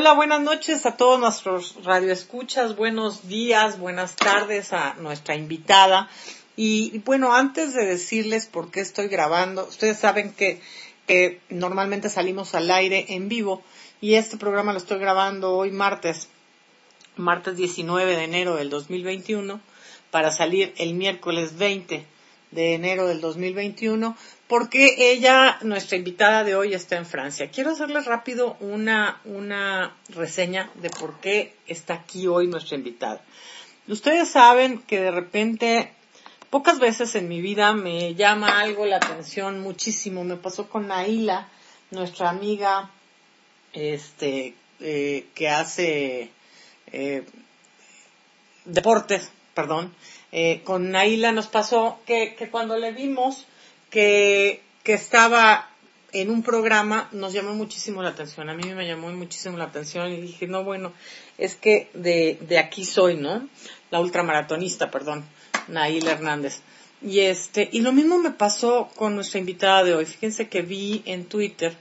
Hola, buenas noches a todos nuestros radioescuchas, buenos días, buenas tardes a nuestra invitada. Y bueno, antes de decirles por qué estoy grabando, ustedes saben que, normalmente salimos al aire en vivo y este programa lo estoy grabando hoy martes, martes 19 de enero del 2021, para salir el miércoles 20 de enero del 2021 porque ella, nuestra invitada de hoy, está en Francia. Quiero hacerles rápido una, una reseña de por qué está aquí hoy nuestra invitada. Ustedes saben que de repente, pocas veces en mi vida me llama algo la atención muchísimo. Me pasó con Naila, nuestra amiga, este, eh, que hace eh, deportes, perdón. Eh, con Naila nos pasó que, que cuando le vimos, que, que estaba en un programa nos llamó muchísimo la atención. A mí me llamó muchísimo la atención y dije, no, bueno, es que de, de aquí soy, ¿no? La ultramaratonista, perdón, Nail Hernández. Y este, y lo mismo me pasó con nuestra invitada de hoy. Fíjense que vi en Twitter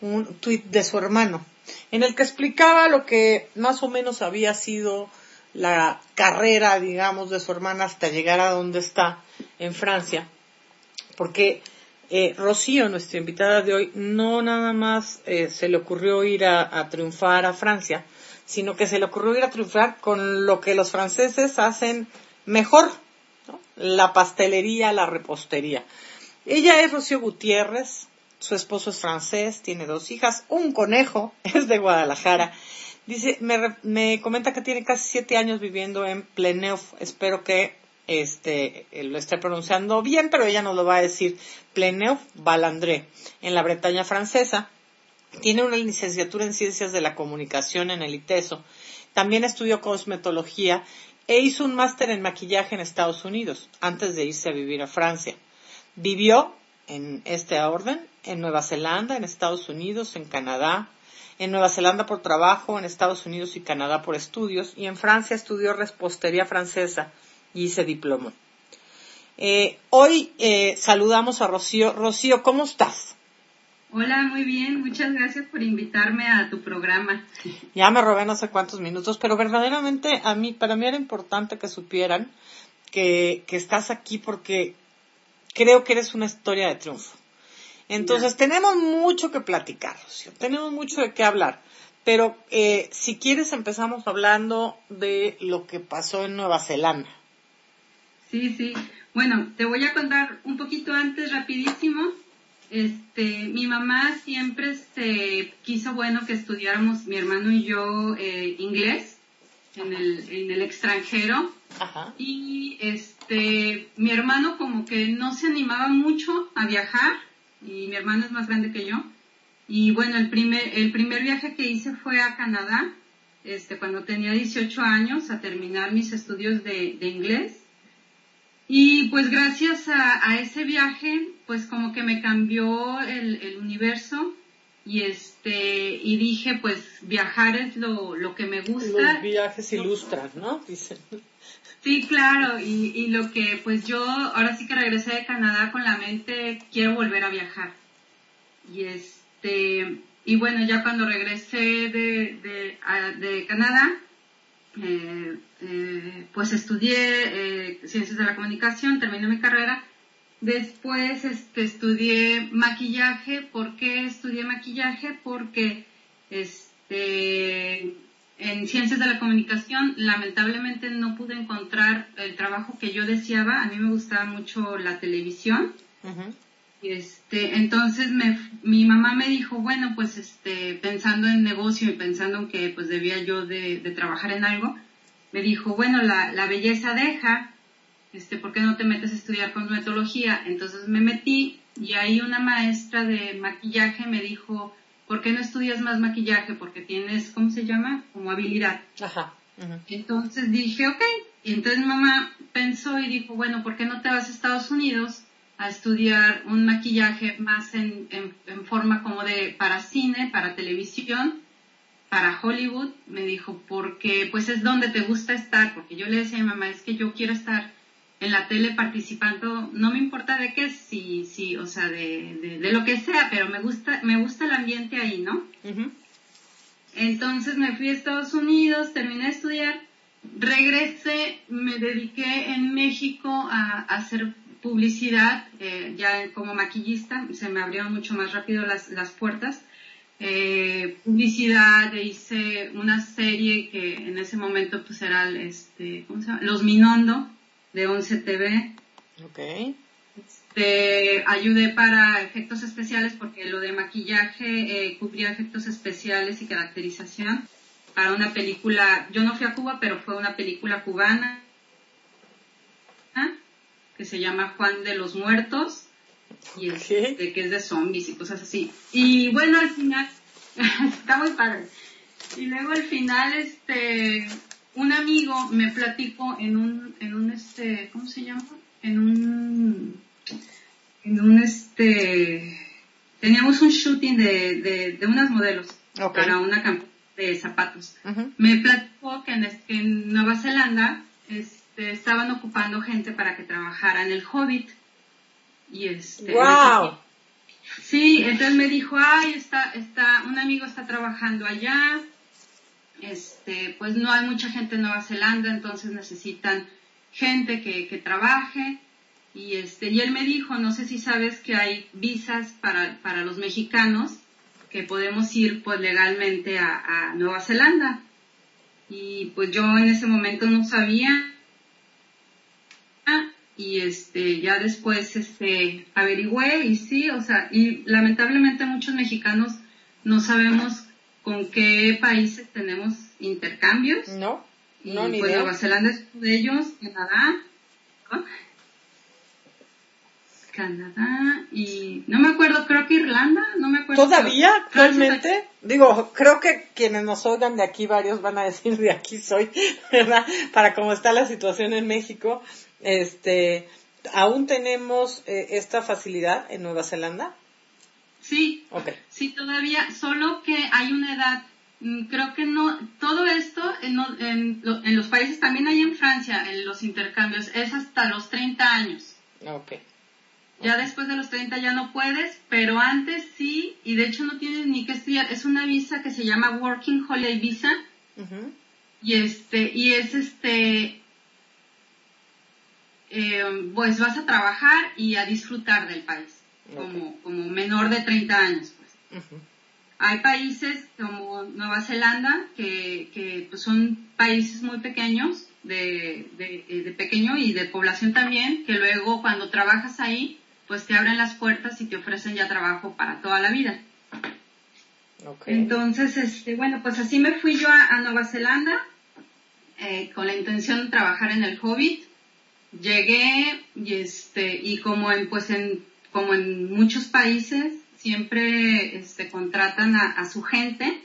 un tweet de su hermano, en el que explicaba lo que más o menos había sido la carrera, digamos, de su hermana hasta llegar a donde está en Francia porque eh, Rocío, nuestra invitada de hoy, no nada más eh, se le ocurrió ir a, triunfar a Francia, sino que se le ocurrió ir a triunfar con lo que los franceses hacen mejor, la pastelería, la repostería. Ella es Rocío Gutiérrez, su esposo es francés, tiene dos hijas, un conejo, es de Guadalajara. Dice, me, me comenta que tiene casi siete años viviendo en Pleneuf. Espero que este, eh, lo esté pronunciando bien, pero ella nos lo va a decir, Pleneuf Balandré, en la Bretaña francesa. Tiene una licenciatura en Ciencias de la Comunicación en el ITESO. También estudió cosmetología e hizo un máster en maquillaje en Estados Unidos antes de irse a vivir a Francia. Vivió en este orden en Nueva Zelanda, en Estados Unidos, en Canadá, en Nueva Zelanda por trabajo, en Estados Unidos y Canadá por estudios, y en Francia estudió repostería francesa y se diplomó. Eh, hoy eh, saludamos a Rocío. Rocío, ¿cómo estás? Hola, muy bien. Muchas gracias por invitarme a tu programa. Ya me robé no sé cuántos minutos, pero verdaderamente a mí, para mí era importante que supieran que, que estás aquí porque creo que eres una historia de triunfo. Entonces, tenemos mucho que platicar, Rocío. Tenemos mucho de qué hablar. Pero eh, si quieres empezamos hablando de lo que pasó en Nueva Zelanda. Sí, sí. Bueno, te voy a contar un poquito antes, rapidísimo. Este, mi mamá siempre se quiso, bueno, que estudiáramos mi hermano y yo eh, inglés en el, en el extranjero. Ajá. Y este, mi hermano como que no se animaba mucho a viajar y mi hermano es más grande que yo. Y bueno, el primer, el primer viaje que hice fue a Canadá, este, cuando tenía 18 años, a terminar mis estudios de, de inglés. Y pues gracias a, ese viaje, pues como que me cambió el, universo y este y dije pues viajar es lo, lo que me gusta. Los viajes ilustran, ¿no? Dicen. Sí, claro, y, y lo que pues yo ahora sí que regresé de Canadá con la mente quiero volver a viajar. Y este y bueno, ya cuando regresé de, de, de Canadá, eh, eh, pues estudié eh, ciencias de la comunicación, terminé mi carrera. Después este, estudié maquillaje. ¿Por qué estudié maquillaje? Porque este, en ciencias de la comunicación lamentablemente no pude encontrar el trabajo que yo deseaba. A mí me gustaba mucho la televisión. Este, entonces me, mi mamá me dijo, bueno, pues este, pensando en negocio y pensando en que pues debía yo de, trabajar en algo, me dijo, bueno, la, la, belleza deja, este, ¿por qué no te metes a estudiar cosmetología? Entonces me metí y ahí una maestra de maquillaje me dijo, ¿por qué no estudias más maquillaje? Porque tienes, ¿cómo se llama? Como habilidad. Ajá. Entonces dije, ok. Y entonces mamá pensó y dijo, bueno, ¿por qué no te vas a Estados Unidos? a estudiar un maquillaje más en, en, forma como de para cine, para televisión, para Hollywood. Me dijo, porque pues es donde te gusta estar, porque yo le decía a mi mamá, es que yo quiero estar en la tele participando, no me importa de qué, sí, sí, o sea, de, de, lo que sea, pero me gusta, me gusta el ambiente ahí, ¿no? Entonces me fui a Estados Unidos, terminé de estudiar, regresé, me dediqué en México a, hacer publicidad, eh, ya como maquillista, se me abrieron mucho más rápido las, las puertas. Eh, publicidad, hice una serie que en ese momento pues era este, ¿cómo se llama? Los Minondo de 11 TV. Okay. Este, ayudé para efectos especiales porque lo de maquillaje eh, cubría efectos especiales y caracterización para una película, yo no fui a Cuba, pero fue una película cubana que se llama Juan de los Muertos y este, que es de zombies y cosas así. Y bueno, al final, está muy padre. Y luego al final, este, un amigo me platicó en un, en un, este, ¿cómo se llama? En un, en un, este, teníamos un shooting de, de, de unas modelos para una campaña de zapatos. Me platicó que en, en Nueva Zelanda, este, estaban ocupando gente para que trabajara en el Hobbit y este, wow. Sí, entonces me dijo, ay, está, está, un amigo está trabajando allá, este, pues no hay mucha gente en Nueva Zelanda, entonces necesitan gente que, que trabaje. Y este, y él me dijo, no sé si sabes que hay visas para, para los mexicanos que podemos ir pues legalmente a, a Nueva Zelanda. Y pues yo en ese momento no sabía y este ya después este averigüé y sí, o sea, y lamentablemente muchos mexicanos no sabemos con qué países tenemos intercambios. No, no, ni pues Nueva Zelanda es uno de ellos, Canadá, Canadá y no me acuerdo, creo que Irlanda, no me acuerdo. ¿Todavía actualmente? Digo, creo que quienes nos oigan de aquí, varios van a decir de aquí soy, ¿verdad? Para cómo está la situación en México, este, ¿aún tenemos eh, esta facilidad en Nueva Zelanda? Sí, okay. sí, todavía, solo que hay una edad, mm, creo que no, todo esto en, en, en los países, también hay en Francia, en los intercambios, es hasta los 30 años. Okay. Ya después de los 30 ya no puedes, pero antes sí, y de hecho no tienes ni que estudiar. Es una visa que se llama Working Holiday Visa. Y este, y es este, eh, pues vas a trabajar y a disfrutar del país, como, como menor de 30 años. Pues. Hay países como Nueva Zelanda, que, que pues son países muy pequeños, de, de, eh, de pequeño y de población también, que luego cuando trabajas ahí, pues te abren las puertas y te ofrecen ya trabajo para toda la vida. Entonces, este, bueno, pues así me fui yo a, Nueva Zelanda eh, con la intención de trabajar en el Hobbit. Llegué y este y como en pues en como en muchos países siempre este, contratan a, su gente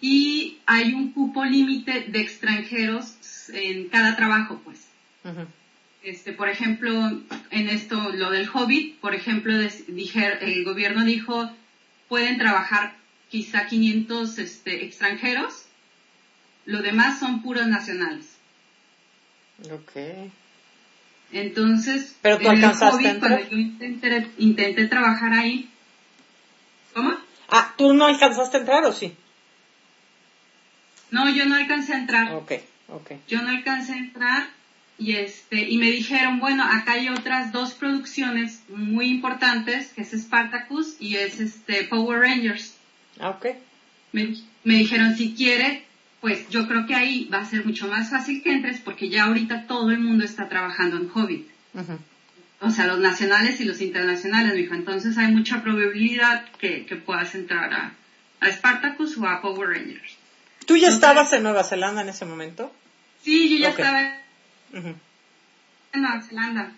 y hay un cupo límite de extranjeros en cada trabajo, pues. Este, por ejemplo, en esto, lo del Hobbit, por ejemplo, dije, el gobierno dijo, pueden trabajar quizá 500 este, extranjeros, lo demás son puros nacionales. Ok. Entonces, Pero tú alcanzaste Hobbit, cuando yo intenté, intenté trabajar ahí, ¿cómo? Ah, ¿tú no alcanzaste a entrar o sí? No, yo no alcancé a entrar. Ok, ok. Yo no alcancé a entrar y este y me dijeron bueno acá hay otras dos producciones muy importantes que es Spartacus y es este Power Rangers ah ok. Me, me dijeron si quiere pues yo creo que ahí va a ser mucho más fácil que entres porque ya ahorita todo el mundo está trabajando en Hobbit o sea los nacionales y los internacionales me dijo entonces hay mucha probabilidad que, que puedas entrar a, a Spartacus o a Power Rangers. ¿Tú ya estabas en Nueva Zelanda en ese momento? Sí, yo ya estaba en Nueva Zelanda.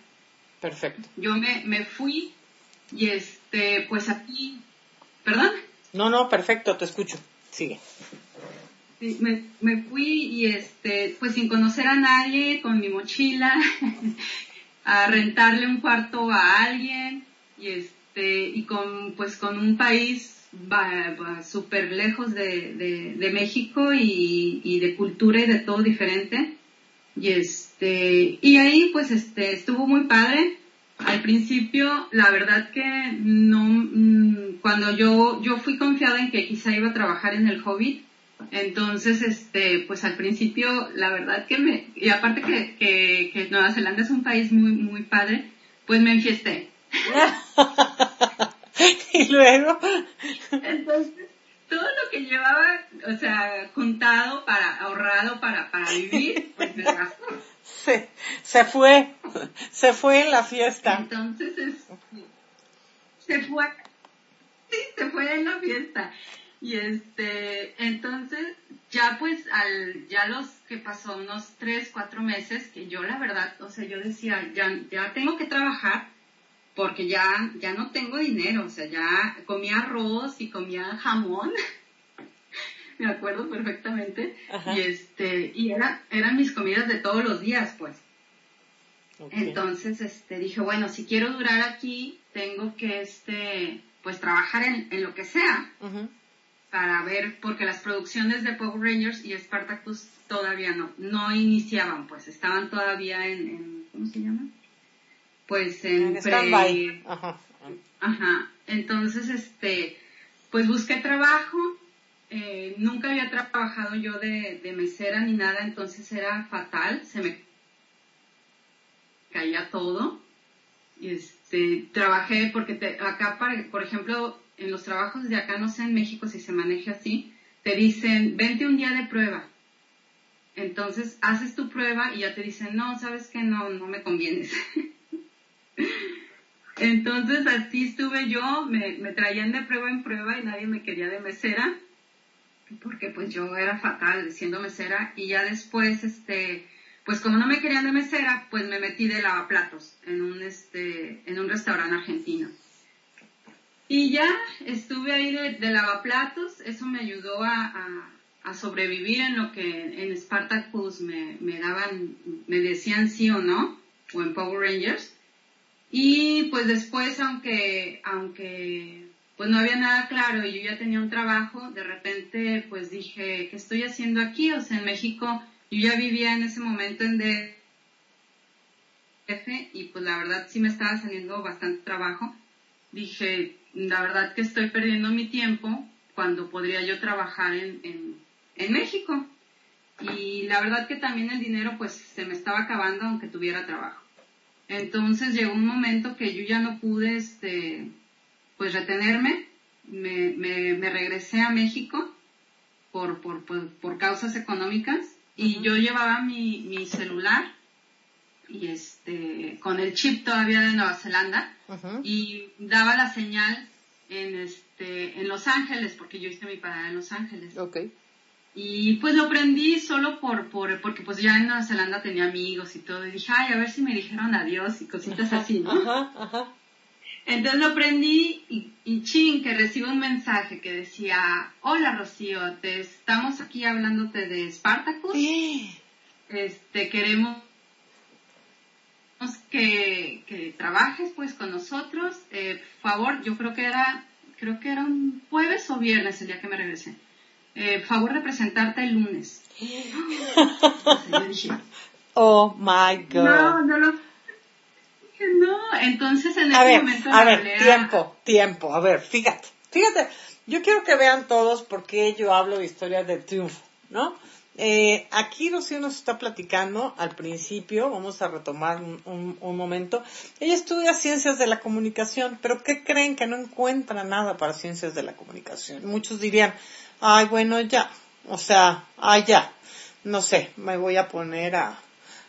Perfecto. Yo me, me fui y este, pues aquí, ¿perdón? No, no, perfecto, te escucho. Sigue. me, me fui y este, pues sin conocer a nadie, con mi mochila, a rentarle un cuarto a alguien y este, y con, pues con un país súper lejos de, de, de México y, y de cultura y de todo diferente. Y este, y ahí pues este, estuvo muy padre. Al principio, la verdad que no, mm, cuando yo, yo fui confiada en que quizá iba a trabajar en el Hobbit, entonces, este, pues al principio, la verdad que me, y aparte que, que, que Nueva Zelanda es un país muy, muy padre, pues me enfiesté. y luego. Entonces, todo lo que llevaba, o sea, juntado para, ahorrado para, para vivir, pues me gastó. Se, se fue, se fue en la fiesta. Entonces, es, se fue, sí, se fue en la fiesta. Y este, entonces, ya pues, al, ya los que pasó unos tres, cuatro meses, que yo la verdad, o sea, yo decía, ya, ya tengo que trabajar, porque ya, ya no tengo dinero, o sea, ya comía arroz y comía jamón, me acuerdo perfectamente, y este, y era, eran mis comidas de todos los días, pues. Entonces, este, dije, bueno, si quiero durar aquí, tengo que, este, pues trabajar en, en lo que sea, para ver, porque las producciones de Power Rangers y Spartacus todavía no, no iniciaban, pues, estaban todavía en, en ¿cómo se llama? pues en, pre... Ajá. Ajá. Entonces, este, pues busqué trabajo. Eh, nunca había trabajado yo de, de mesera ni nada, entonces era fatal. Se me caía todo. Este, trabajé porque te, acá, por ejemplo, en los trabajos de acá, no sé en México si se maneja así, te dicen, vente un día de prueba. Entonces haces tu prueba y ya te dicen, no, sabes que no, no me convienes. Entonces así estuve yo, me, traían de prueba en prueba y nadie me quería de mesera, porque pues yo era fatal siendo mesera y ya después, este, pues como no me querían de mesera, pues me metí de lavaplatos en un, este, en un restaurante argentino. Y ya estuve ahí de, lavaplatos, eso me ayudó a, sobrevivir en lo que en Spartacus me, me daban, me decían sí o no, o en Power Rangers. Y pues después, aunque, aunque pues no había nada claro y yo ya tenía un trabajo, de repente pues dije, ¿qué estoy haciendo aquí? O sea, en México yo ya vivía en ese momento en DF y pues la verdad sí me estaba saliendo bastante trabajo. Dije, la verdad que estoy perdiendo mi tiempo cuando podría yo trabajar en, en, en México. Y la verdad que también el dinero pues se me estaba acabando aunque tuviera trabajo. Entonces llegó un momento que yo ya no pude, este, pues retenerme, me, me, regresé a México por, por, por, causas económicas y yo llevaba mi, mi celular y este, con el chip todavía de Nueva Zelanda y daba la señal en este, en Los Ángeles, porque yo hice mi parada en Los Ángeles. Okay. Y pues lo aprendí solo por, por, porque pues ya en Nueva Zelanda tenía amigos y todo, y dije, ay, a ver si me dijeron adiós y cositas así, ¿no? Ajá, ajá. Entonces lo aprendí y, y ching, que recibo un mensaje que decía, hola Rocío, te estamos aquí hablándote de Spartacus. Sí. Este, queremos que, que trabajes pues con nosotros. Eh, por favor, yo creo que era, creo que era un jueves o viernes el día que me regresé eh, favor de presentarte el lunes. oh my God. No, no lo. No, entonces en a ese momento. A ver, tiempo, tiempo. A ver, fíjate, fíjate. Yo quiero que vean todos por qué yo hablo de historias de triunfo, ¿no? Eh, aquí Rocío nos está platicando al principio, vamos a retomar un, un, momento. Ella estudia ciencias de la comunicación, pero ¿qué creen que no encuentra nada para ciencias de la comunicación? Muchos dirían, ay, bueno, ya, o sea, ay, ya, no sé, me voy a poner a,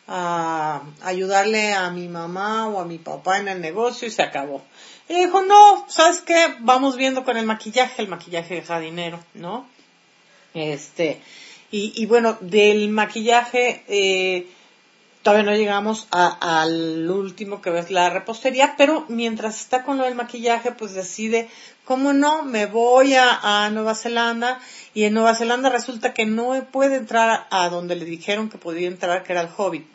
a ayudarle a mi mamá o a mi papá en el negocio y se acabó. Y dijo, no, ¿sabes qué? Vamos viendo con el maquillaje, el maquillaje deja dinero, ¿no? Este, y, y bueno, del maquillaje, eh, todavía no llegamos al último que es la repostería, pero mientras está con lo del maquillaje, pues decide, ¿cómo no? Me voy a, Nueva Zelanda y en Nueva Zelanda resulta que no puede entrar a donde le dijeron que podía entrar, que era el Hobbit.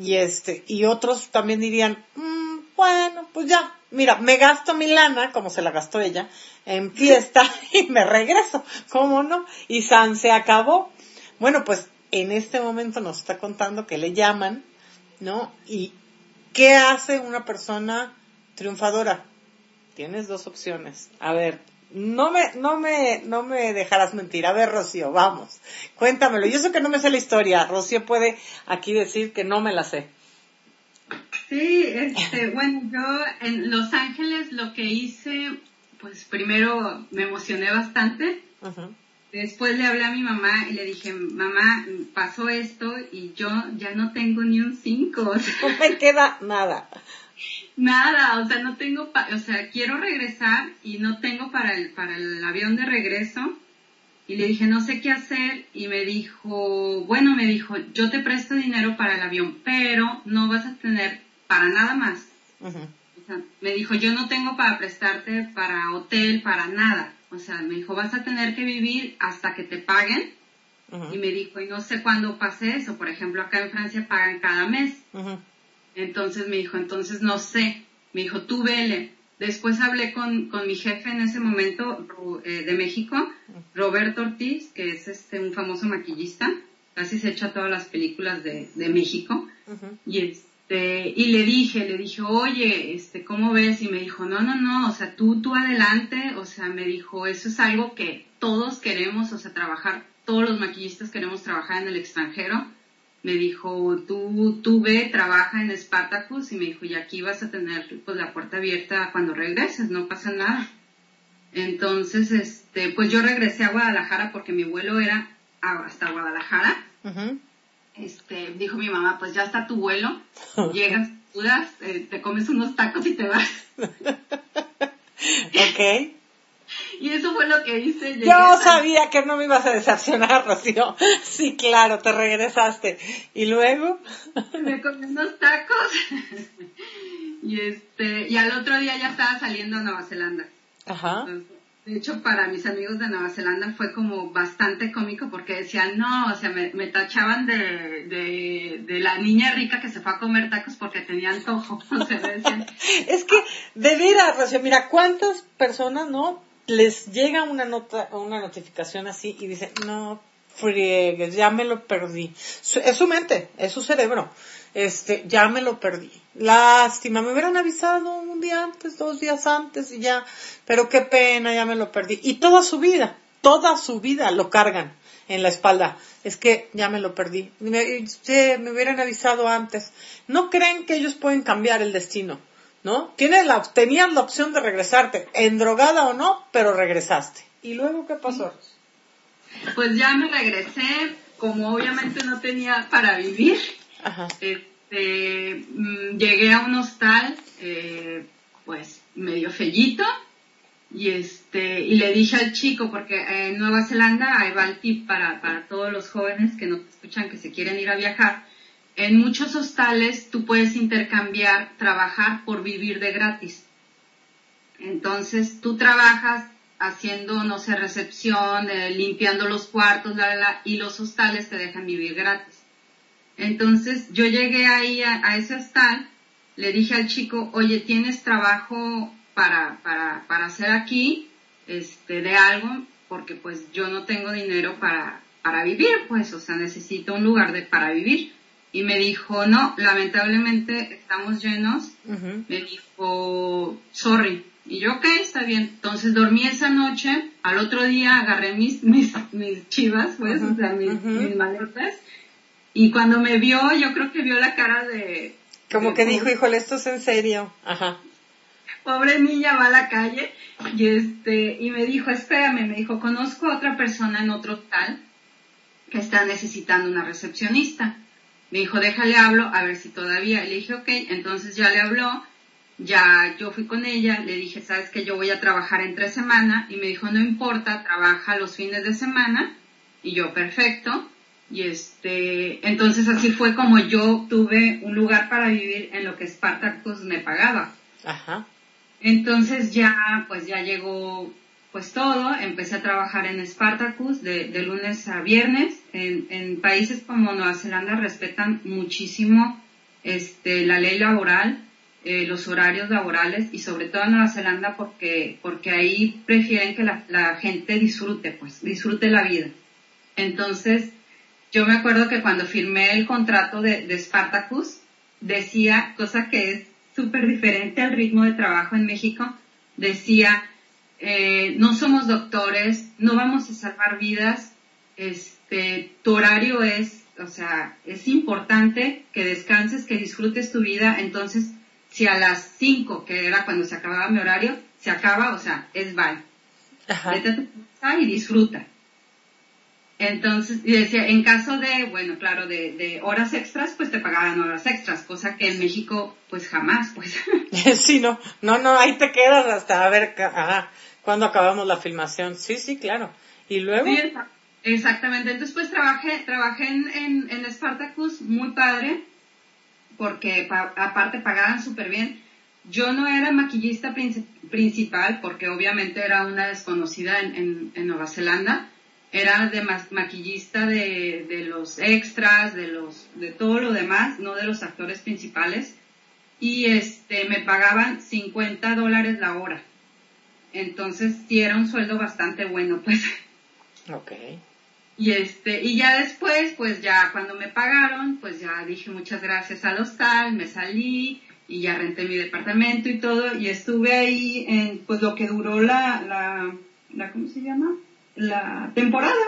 Y este, y otros también dirían, mm, bueno, pues ya, mira, me gasto mi lana, como se la gastó ella, en fiesta y me regreso, ¿cómo no? Y San se acabó. Bueno, pues en este momento nos está contando que le llaman, ¿no? Y ¿qué hace una persona triunfadora? tienes dos opciones. A ver, no me, no me, no me dejarás mentir. A ver, Rocío, vamos. Cuéntamelo. Yo sé que no me sé la historia. Rocío puede aquí decir que no me la sé. Sí, este, bueno, yo en Los Ángeles lo que hice, pues primero me emocioné bastante. Después le hablé a mi mamá y le dije, mamá, pasó esto y yo ya no tengo ni un 5. no me queda nada. Nada, o sea, no tengo, o sea, quiero regresar y no tengo para el, para el avión de regreso. Y le dije, no sé qué hacer. Y me dijo, bueno, me dijo, yo te presto dinero para el avión, pero no vas a tener para nada más. O sea, me dijo, yo no tengo para prestarte para hotel, para nada. O sea, me dijo, vas a tener que vivir hasta que te paguen. Y me dijo, y no sé cuándo pase eso. Por ejemplo, acá en Francia pagan cada mes. Entonces me dijo, entonces no sé. Me dijo, tú vele. Después hablé con, con mi jefe en ese momento eh, de México, Roberto Ortiz, que es este un famoso maquillista, casi se echa todas las películas de, de México. Y este, y le dije, le dije, oye, este, ¿cómo ves? Y me dijo, no, no, no, o sea, tú, tú adelante, o sea, me dijo, eso es algo que todos queremos, o sea, trabajar, todos los maquillistas queremos trabajar en el extranjero me dijo, tú, tú ve, trabaja en Spartacus y me dijo, y aquí vas a tener pues la puerta abierta cuando regreses, no pasa nada. Entonces, este, pues yo regresé a Guadalajara porque mi vuelo era hasta Guadalajara. Este, dijo mi mamá, pues ya está tu vuelo, llegas, dudas, eh, te comes unos tacos y te vas. ok. Y eso fue lo que hice. Yo sabía que no me ibas a decepcionar, Rocío. Sí, claro, te regresaste. ¿Y luego? Me comí unos tacos. y este, y al otro día ya estaba saliendo a Nueva Zelanda. Ajá. De hecho, para mis amigos de Nueva Zelanda fue como bastante cómico porque decían, no, o sea, me, tachaban de, de, de, la niña rica que se fue a comer tacos porque tenía antojo. O es que, de veras, mira, ¿cuántas personas, no? les llega una nota, una notificación así y dice, no friegues, ya me lo perdí. Es su mente, es su cerebro. Este, ya me lo perdí. Lástima, me hubieran avisado un día antes, dos días antes y ya, pero qué pena, ya me lo perdí. Y toda su vida, toda su vida lo cargan en la espalda. Es que ya me lo perdí. Me, me hubieran avisado antes. No creen que ellos pueden cambiar el destino. ¿no? Tienes la, tenías la opción de regresarte, endrogada o no, pero regresaste. ¿Y luego qué pasó? Pues ya me regresé, como obviamente no tenía para vivir, Este, mm, llegué a un hostal, eh, pues medio fellito, y este, y le dije al chico, porque en Nueva Zelanda hay va el tip para, para todos los jóvenes que no te escuchan, que se quieren ir a viajar, en muchos hostales tú puedes intercambiar trabajar por vivir de gratis. Entonces tú trabajas haciendo, no sé, recepción, eh, limpiando los cuartos, y los hostales te dejan vivir gratis. Entonces yo llegué ahí a, ese hostal, le dije al chico, oye, ¿tienes trabajo para, para, para hacer aquí, este, de algo? Porque pues yo no tengo dinero para, para vivir, pues, o sea, necesito un lugar de, para vivir y me dijo, no, lamentablemente estamos llenos. Me dijo, sorry. Y yo, ok, está bien. Entonces dormí esa noche. Al otro día agarré mis, mis, mis chivas, pues, o sea, mis, maletas. Y cuando me vio, yo creo que vio la cara de... Como que dijo, híjole, esto es en serio. Ajá. Pobre niña va a la calle y este, y me dijo, espérame, me dijo, conozco a otra persona en otro tal que está necesitando una recepcionista. Me dijo, déjale hablo, a ver si todavía. Le dije, ok, entonces ya le habló, ya yo fui con ella, le dije, sabes que yo voy a trabajar entre semana, y me dijo, no importa, trabaja los fines de semana, y yo, perfecto. Y este, entonces así fue como yo tuve un lugar para vivir en lo que Spartacus me pagaba. Ajá. Entonces ya, pues ya llegó pues todo, empecé a trabajar en Spartacus de, lunes a viernes. En, países como Nueva Zelanda respetan muchísimo este, la ley laboral, eh, los horarios laborales y sobre todo en Nueva Zelanda porque, porque ahí prefieren que la, gente disfrute, pues disfrute la vida. Entonces, yo me acuerdo que cuando firmé el contrato de, de Spartacus, decía, cosa que es súper diferente al ritmo de trabajo en México, decía, eh, no somos doctores, no vamos a salvar vidas, este, tu horario es, o sea, es importante que descanses, que disfrutes tu vida, entonces, si a las 5, que era cuando se acababa mi horario, se acaba, o sea, es bye. Vete a y disfruta. Entonces, y decía, en caso de, bueno, claro, de, horas extras, pues te pagaban horas extras, cosa que en México, pues jamás, pues. sí, no, no, no, ahí te quedas hasta a ver, ajá, cuando acabamos la filmación. Sí, sí, claro. Y luego. exactamente. Entonces, pues trabajé, trabajé en, en, Spartacus, muy padre, porque aparte pagaban súper bien. Yo no era maquillista principal, porque obviamente era una desconocida en, en Nueva Zelanda era de maquillista de, de, los extras, de los, de todo lo demás, no de los actores principales. Y este, me pagaban 50 dólares la hora. Entonces sí era un sueldo bastante bueno, pues. Ok. Y este, y ya después, pues ya cuando me pagaron, pues ya dije muchas gracias al hostal, me salí y ya renté mi departamento y todo, y estuve ahí en, pues lo que duró la, la, la ¿cómo se llama? La temporada,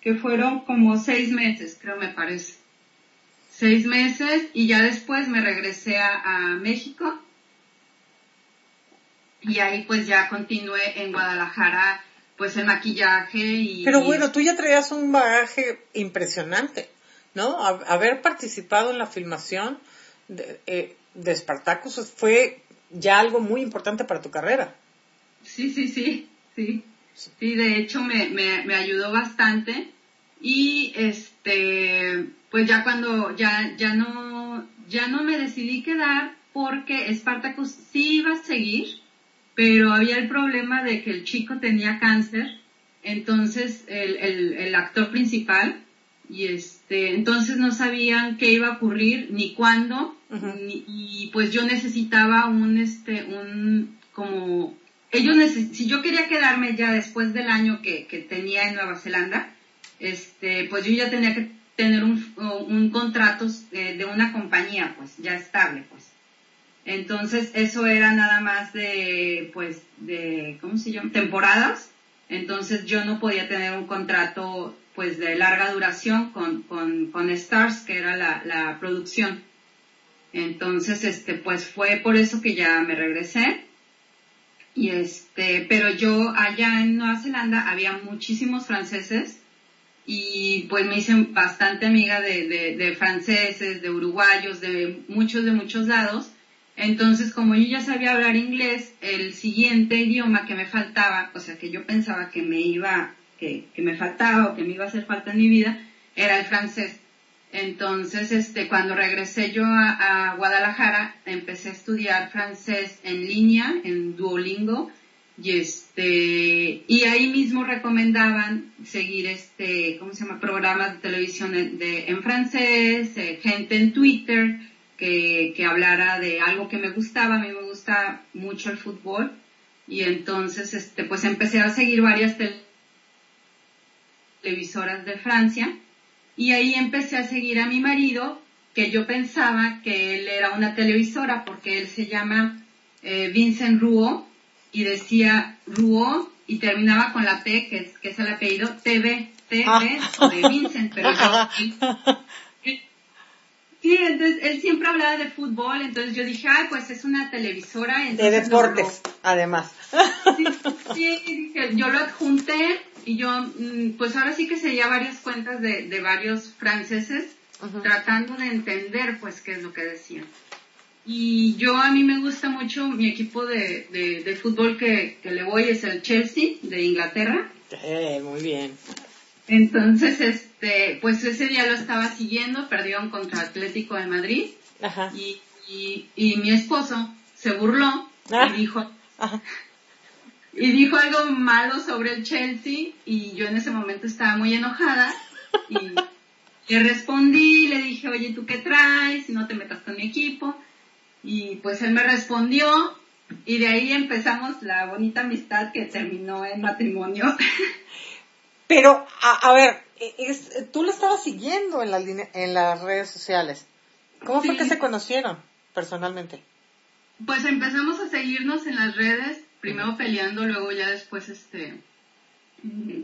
que fueron como seis meses, creo me parece. Seis meses y ya después me regresé a, México y ahí pues ya continué en Guadalajara pues el maquillaje y... Pero bueno, tú ya traías un bagaje impresionante, ¿no? haber participado en la filmación de, eh, de Spartacus fue ya algo muy importante para tu carrera. Sí, sí, sí, sí. Sí, de hecho me, me, me ayudó bastante. Y este, pues ya cuando ya, ya no, ya no me decidí quedar porque Spartacus sí iba a seguir, pero había el problema de que el chico tenía cáncer, entonces el, el, el actor principal, y este, entonces no sabían qué iba a ocurrir ni cuándo, y pues yo necesitaba un, este, un, como ellos si yo quería quedarme ya después del año que, que, tenía en Nueva Zelanda, este, pues yo ya tenía que tener un, un contrato eh, de una compañía, pues ya estable, pues. Entonces eso era nada más de, pues, de, ¿cómo se llama? Temporadas. Entonces yo no podía tener un contrato, pues, de larga duración con, con, con Stars, que era la, la producción. Entonces, este, pues fue por eso que ya me regresé y este, pero yo allá en Nueva Zelanda había muchísimos franceses y pues me hice bastante amiga de, de, franceses, de uruguayos, de muchos, de muchos lados. Entonces, como yo ya sabía hablar inglés, el siguiente idioma que me faltaba, o sea, que yo pensaba que me iba, que, que me faltaba o que me iba a hacer falta en mi vida, era el francés. Entonces, este, cuando regresé yo a, Guadalajara, empecé a estudiar francés en línea, en Duolingo, y este, y ahí mismo recomendaban seguir este, ¿cómo se llama? Programas de televisión en, francés, eh, gente en Twitter que, que hablara de algo que me gustaba. A mí me gusta mucho el fútbol. Y entonces, este, pues empecé a seguir varias televisoras de Francia y ahí empecé a seguir a mi marido, que yo pensaba que él era una televisora porque él se llama eh, Vincent Ruo y decía Ruo y terminaba con la P, que es, que es el apellido, TV, TV ah. de Vincent, pero yo, Sí, entonces él siempre hablaba de fútbol, entonces yo dije, ay, pues es una televisora. de deportes, además. Sí, sí, yo lo adjunté y yo, mm, pues ahora sí que seguía varias cuentas de, de varios franceses tratando de entender pues qué es lo que decían. Y yo a mí me gusta mucho mi equipo de, de, fútbol que, que, le voy es el Chelsea de Inglaterra. Eh, muy bien. Entonces, este, pues ese día lo estaba siguiendo, perdieron contra Atlético de Madrid. Ajá. Y, y, y mi esposo se burló y ah. dijo, Ajá y dijo algo malo sobre el Chelsea y yo en ese momento estaba muy enojada y le respondí, le dije, oye, ¿tú qué traes? Si no te metas con mi equipo. Y pues él me respondió y de ahí empezamos la bonita amistad que terminó en matrimonio. Pero, a, ver, tú lo estabas siguiendo en, la, en las redes sociales. ¿Cómo fue que se conocieron personalmente? Pues empezamos a seguirnos en las redes primero peleando, luego ya después, este,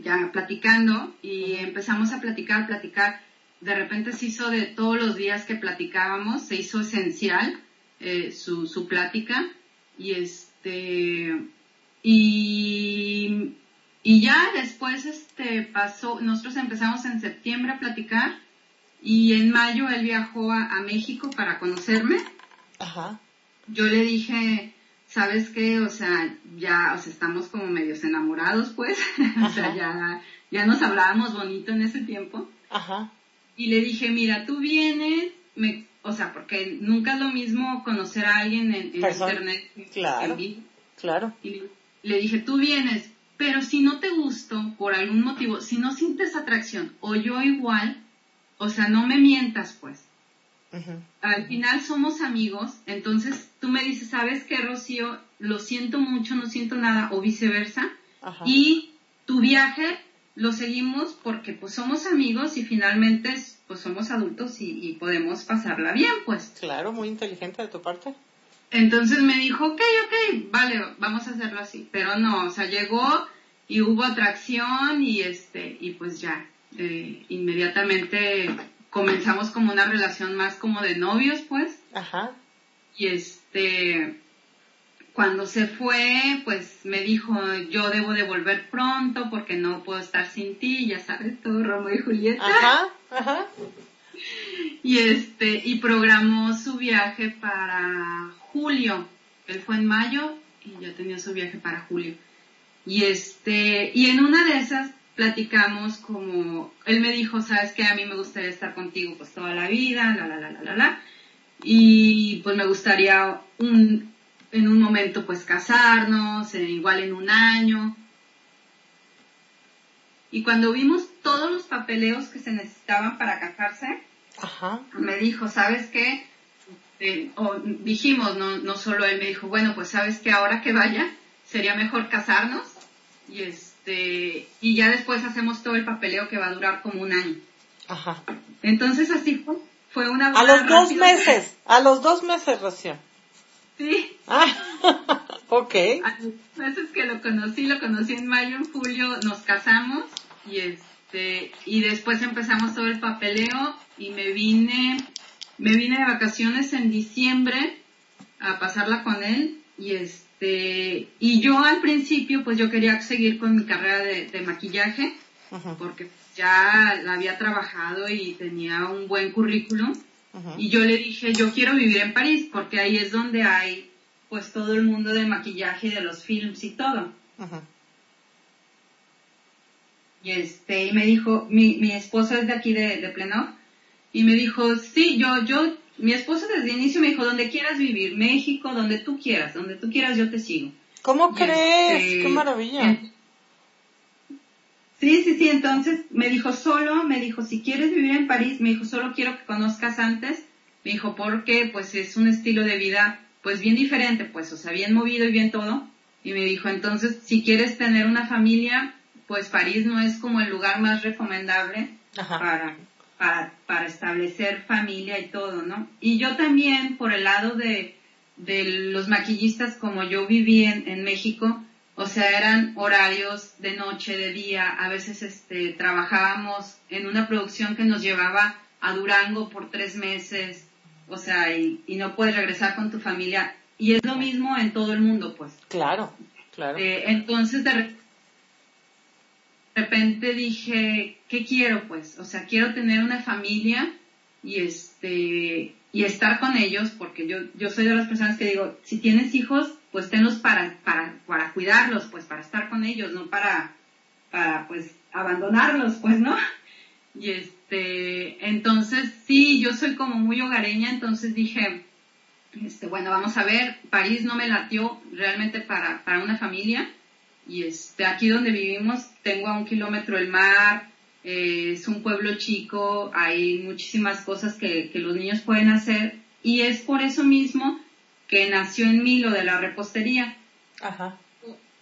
ya platicando y empezamos a platicar, platicar. De repente se hizo de todos los días que platicábamos, se hizo esencial eh, su, su plática y este, y, y ya después este pasó, nosotros empezamos en septiembre a platicar y en mayo él viajó a, a México para conocerme. Ajá. Yo le dije, ¿sabes qué? O sea, ya, o sea, estamos como medios enamorados, pues. o sea, ya, ya nos hablábamos bonito en ese tiempo. Ajá. Y le dije, mira, tú vienes, me, o sea, porque nunca es lo mismo conocer a alguien en, internet. Claro. claro. Y le dije, tú vienes, pero si no te gusto por algún motivo, si no sientes atracción, o yo igual, o sea, no me mientas, pues. Al final somos amigos, entonces tú me dices, ¿sabes qué, Rocío? Lo siento mucho, no siento nada, o viceversa. Y tu viaje lo seguimos porque pues somos amigos y finalmente pues somos adultos y, podemos pasarla bien, pues. Claro, muy inteligente de tu parte. Entonces me dijo, ok, ok, vale, vamos a hacerlo así. Pero no, o sea, llegó y hubo atracción y este, y pues ya, eh, inmediatamente comenzamos como una relación más como de novios, pues. Ajá. Y este, cuando se fue, pues me dijo, yo debo de volver pronto porque no puedo estar sin ti, ya sabes, todo Romeo y Julieta. Ajá, ajá. Y este, y programó su viaje para julio. Él fue en mayo y ya tenía su viaje para julio. Y este, y en una de esas platicamos como, él me dijo, sabes que a mí me gustaría estar contigo pues toda la vida, la, la, la, la, la, la. Y pues me gustaría un, en un momento pues casarnos, eh, igual en un año. Y cuando vimos todos los papeleos que se necesitaban para casarse, me dijo, ¿sabes qué? Eh, o dijimos, no, no solo él me dijo, bueno, pues sabes que ahora que vaya, sería mejor casarnos. Y es, este, y ya después hacemos todo el papeleo que va a durar como un año. Ajá. Entonces así fue, fue una A los dos meses, a los dos meses recién. Sí. Ah, ok. A los meses que lo conocí, lo conocí en mayo, en julio, nos casamos y este, y después empezamos todo el papeleo y me vine, me vine de vacaciones en diciembre a pasarla con él y este, este, y yo al principio, pues yo quería seguir con mi carrera de, maquillaje, porque ya la había trabajado y tenía un buen currículum. Y yo le dije, yo quiero vivir en París, porque ahí es donde hay, pues todo el mundo de maquillaje, de los films y todo. Y este, y me dijo, mi, mi esposo es de aquí de, de Pleno, y me dijo, sí, yo, yo mi esposo desde el inicio me dijo, donde quieras vivir, México, donde tú quieras, donde tú quieras yo te sigo. ¿Cómo crees? Este, ¡Qué maravilla! sí, sí, sí, entonces me dijo solo, me dijo, si quieres vivir en París, me dijo, solo quiero que conozcas antes, me dijo, porque pues es un estilo de vida pues bien diferente, pues, o sea, bien movido y bien todo. Y me dijo, entonces, si quieres tener una familia, pues París no es como el lugar más recomendable para para, para establecer familia y todo, ¿no? Y yo también, por el lado de, de los maquillistas, como yo viví en, en México, o sea, eran horarios de noche, de día, a veces este, trabajábamos en una producción que nos llevaba a Durango por tres meses, o sea, y, y no puedes regresar con tu familia. Y es lo mismo en todo el mundo, pues. Claro, claro. Eh, entonces, de de repente dije, ¿qué quiero pues? O sea, quiero tener una familia y este, y estar con ellos, porque yo, yo soy de las personas que digo, si tienes hijos, pues tenlos para, para, para cuidarlos, pues para estar con ellos, no para, para pues abandonarlos, pues, ¿no? Y este, entonces sí, yo soy como muy hogareña, entonces dije, este, bueno, vamos a ver, París no me latió realmente para, para una familia, y este, aquí donde vivimos tengo a un kilómetro el mar, eh, es un pueblo chico, hay muchísimas cosas que, que, los niños pueden hacer y es por eso mismo que nació en mí lo de la repostería. Ajá.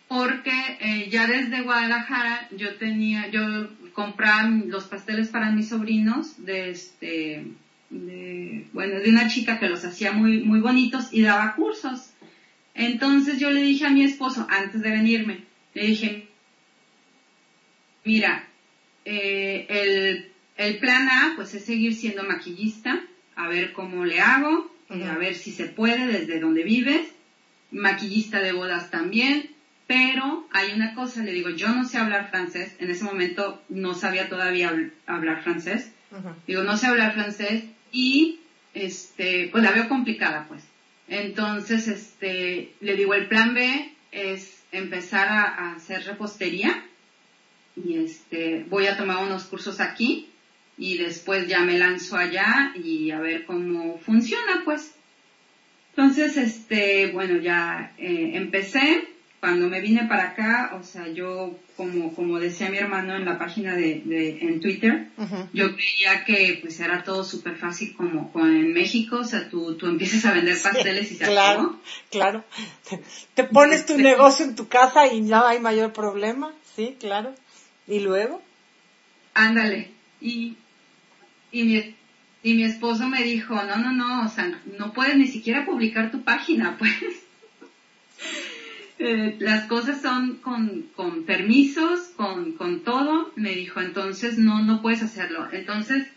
Porque eh, ya desde Guadalajara yo tenía, yo compraba los pasteles para mis sobrinos de este, de, bueno, de una chica que los hacía muy, muy bonitos y daba cursos. Entonces yo le dije a mi esposo, antes de venirme, le dije, mira, eh, el, el, plan A pues es seguir siendo maquillista, a ver cómo le hago, eh, a ver si se puede desde donde vives, maquillista de bodas también, pero hay una cosa, le digo, yo no sé hablar francés, en ese momento no sabía todavía hablar francés, digo, no sé hablar francés y este, pues la veo complicada pues. Entonces, este, le digo, el plan B es empezar a, hacer repostería y este, voy a tomar unos cursos aquí y después ya me lanzo allá y a ver cómo funciona pues. Entonces, este, bueno, ya eh, empecé, cuando me vine para acá, o sea, yo, como, como decía mi hermano en la página de, de en Twitter, yo creía que pues era todo súper fácil como, en México, o sea, tú, tú empiezas a vender pasteles y se Claro, claro. Te, pones tu negocio en tu casa y no hay mayor problema, sí, claro. ¿Y luego? Ándale. Y, y mi, y mi esposo me dijo, no, no, no, o sea, no puedes ni siquiera publicar tu página, pues. Eh, las cosas son con, con permisos, con, con todo, me dijo, entonces no, no puedes hacerlo. Entonces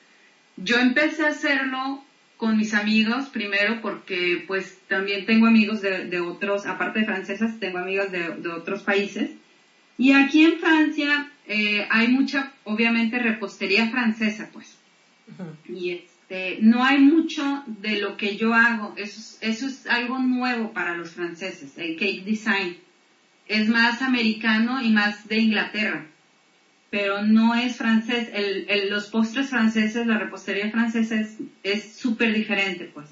yo empecé a hacerlo con mis amigos primero porque pues también tengo amigos de, de otros, aparte de francesas, tengo amigas de, de otros países. Y aquí en Francia eh, hay mucha, obviamente, repostería francesa, pues. Y este, no hay mucho de lo que yo hago. Eso es, eso es algo nuevo para los franceses, el cake design. Es más americano y más de Inglaterra, pero no es francés. El, los postres franceses, la repostería francesa es súper diferente, pues.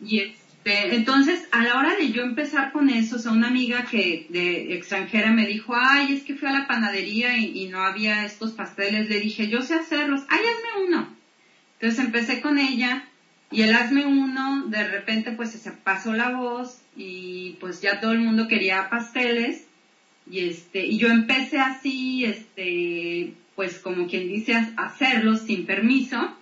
Y este, entonces, a la hora de yo empezar con eso, o sea, una amiga que de extranjera me dijo, ay, es que fui a la panadería y, y no había estos pasteles. Le dije, yo sé hacerlos. Ay, hazme uno entonces empecé con ella y el hazme uno, de repente pues se pasó la voz y pues ya todo el mundo quería pasteles y este, y yo empecé así, este, pues como quien dice, hacerlos sin permiso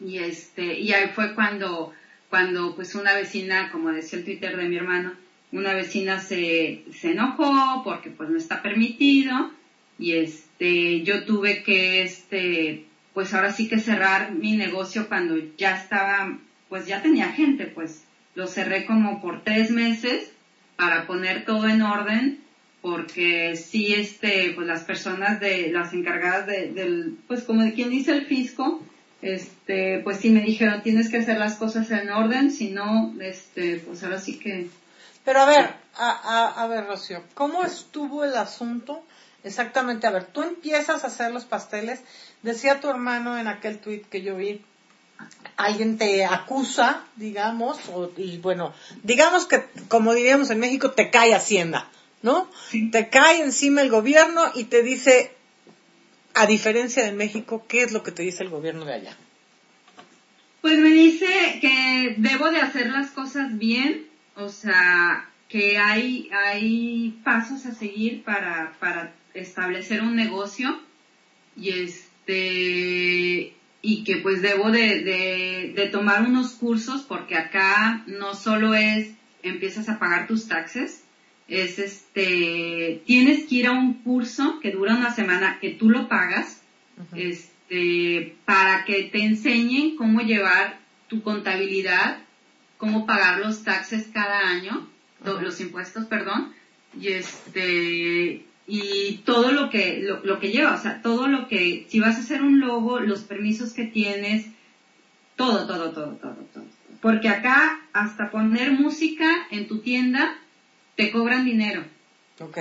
y este, y ahí fue cuando, cuando pues una vecina, como decía el Twitter de mi hermano, una vecina se, se enojó porque pues no está permitido y este, yo tuve que este, pues ahora sí que cerrar mi negocio cuando ya estaba, pues ya tenía gente, pues lo cerré como por tres meses para poner todo en orden, porque sí, este, pues las personas de, las encargadas de, del, pues como de quien dice el fisco, este, pues sí me dijeron, tienes que hacer las cosas en orden, si no, este, pues ahora sí que... Pero a ver, a, a, a ver, Rocío, ¿cómo estuvo el asunto? Exactamente, a ver, tú empiezas a hacer los pasteles, decía tu hermano en aquel tuit que yo vi, alguien te acusa, digamos, o, y bueno, digamos que, como diríamos en México, te cae Hacienda, ¿no? Te cae encima el gobierno y te dice, a diferencia de México, ¿qué es lo que te dice el gobierno de allá? Pues me dice que debo de hacer las cosas bien, o sea, que hay, hay pasos a seguir para, para establecer un negocio y este y que pues debo de, de, tomar unos cursos porque acá no solo es empiezas a pagar tus taxes, es este, tienes que ir a un curso que dura una semana que tú lo pagas, este, para que te enseñen cómo llevar tu contabilidad, cómo pagar los taxes cada año, los impuestos, perdón, y este, y todo lo que, lo, que lleva, o sea, todo lo que, si vas a hacer un logo, los permisos que tienes, todo, todo, todo, todo, todo. Porque acá, hasta poner música en tu tienda, te cobran dinero. Ok.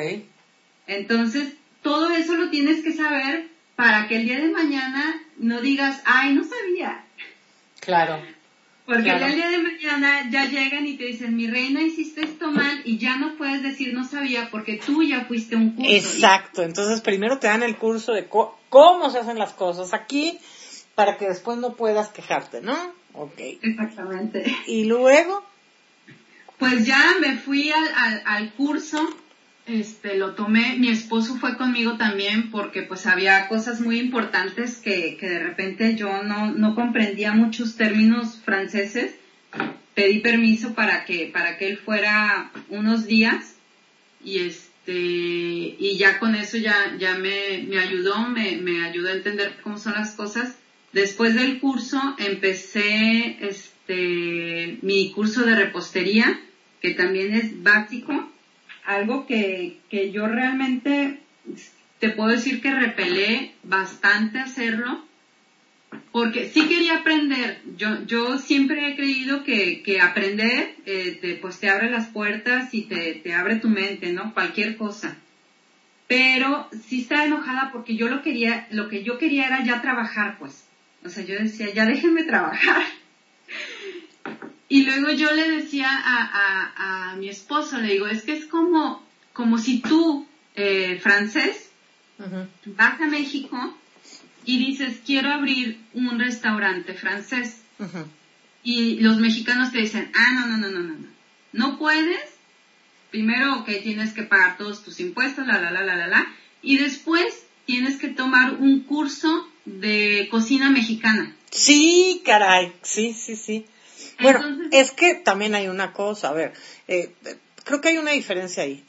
Entonces, todo eso lo tienes que saber para que el día de mañana no digas, ay, no sabía. Claro. Porque el día de mañana ya llegan y te dicen, mi reina, hiciste esto mal y ya no puedes decir no sabía porque tú ya fuiste un curso. Exacto, entonces primero te dan el curso de cómo se hacen las cosas aquí para que después no puedas quejarte, ¿no? Ok. Exactamente. ¿Y luego? Pues ya me fui al, al, al curso este, lo tomé, mi esposo fue conmigo también porque pues había cosas muy importantes que, que de repente yo no, no comprendía muchos términos franceses, pedí permiso para que, para que él fuera unos días y este, y ya con eso ya, ya me, me ayudó, me, me ayudó a entender cómo son las cosas. Después del curso empecé este, mi curso de repostería, que también es básico, algo que, que yo realmente te puedo decir que repelé bastante hacerlo, porque sí quería aprender. Yo, yo siempre he creído que, que aprender, eh, te, pues te abre las puertas y te, te abre tu mente, ¿no? Cualquier cosa. Pero sí estaba enojada porque yo lo quería, lo que yo quería era ya trabajar, pues. O sea, yo decía, ya déjenme trabajar. Y luego yo le decía a, a, a mi esposo, le digo, es que es como, como si tú, eh, francés, vas a México y dices, quiero abrir un restaurante francés. Y los mexicanos te dicen, ah, no, no, no, no, no, no. No puedes. Primero, que tienes que pagar todos tus impuestos, la, la, la, la, la, la. Y después tienes que tomar un curso de cocina mexicana. Sí, caray, sí, sí, sí. Bueno, es que también hay una cosa, a ver, eh, creo que hay una diferencia ahí.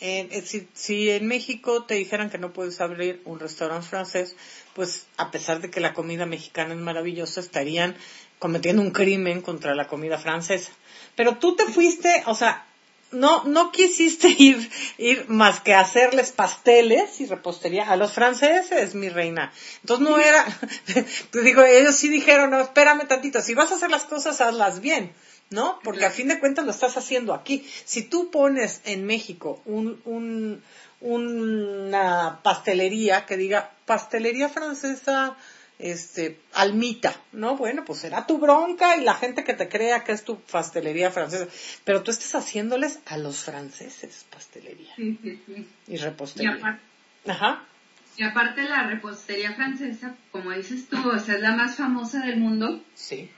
si, si, en México te dijeran que no puedes abrir un restaurante francés, pues a pesar de que la comida mexicana es maravillosa, estarían cometiendo un crimen contra la comida francesa. Pero tú te fuiste, o sea, no, no quisiste ir, ir más que hacerles pasteles y repostería a los franceses, mi reina. Entonces no era, te digo, ellos sí dijeron, no, espérame tantito, si vas a hacer las cosas, hazlas bien. ¿no? Porque a fin de cuentas lo estás haciendo aquí. Si tú pones en México un, un, una pastelería que diga pastelería francesa, este, almita, ¿no? Bueno, pues será tu bronca y la gente que te crea que es tu pastelería francesa. Pero tú estás haciéndoles a los franceses pastelería. Sí, sí, sí. Y repostería. Ajá. Y aparte la repostería francesa, como dices tú, o sea, es la más famosa del mundo. Sí.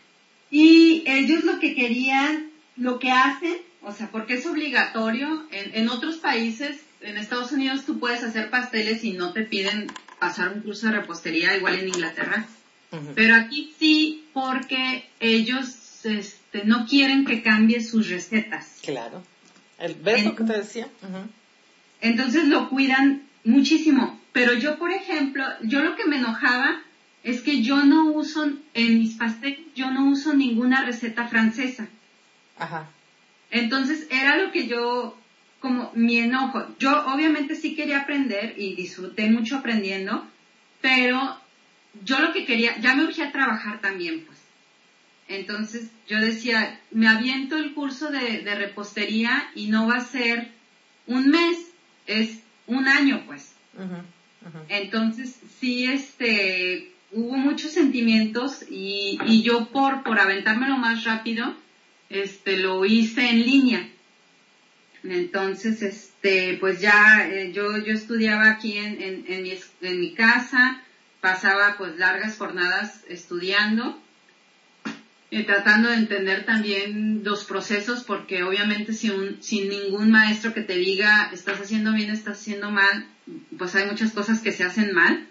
Y ellos lo que querían, lo que hacen, o sea, porque es obligatorio, en, en otros países, en Estados Unidos tú puedes hacer pasteles y no te piden pasar un curso de repostería, igual en Inglaterra. Pero aquí sí, porque ellos este, no quieren que cambie sus recetas. Claro. El, ¿Ves lo que te decía? Entonces lo cuidan muchísimo. Pero yo, por ejemplo, yo lo que me enojaba es que yo no uso, en mis pasteles, yo no uso ninguna receta francesa. Ajá. Entonces era lo que yo, como mi enojo. Yo obviamente sí quería aprender y disfruté mucho aprendiendo, pero yo lo que quería, ya me urgía trabajar también, pues. Entonces yo decía, me aviento el curso de, de repostería y no va a ser un mes, es un año, pues. Entonces sí, este, hubo muchos sentimientos y, y yo por, por aventármelo más rápido, este, lo hice en línea. Entonces, este, pues ya eh, yo, yo estudiaba aquí en, en, mi, casa, pasaba pues largas jornadas estudiando, eh, tratando de entender también los procesos, porque obviamente si un, sin ningún maestro que te diga estás haciendo bien, estás haciendo mal, pues hay muchas cosas que se hacen mal.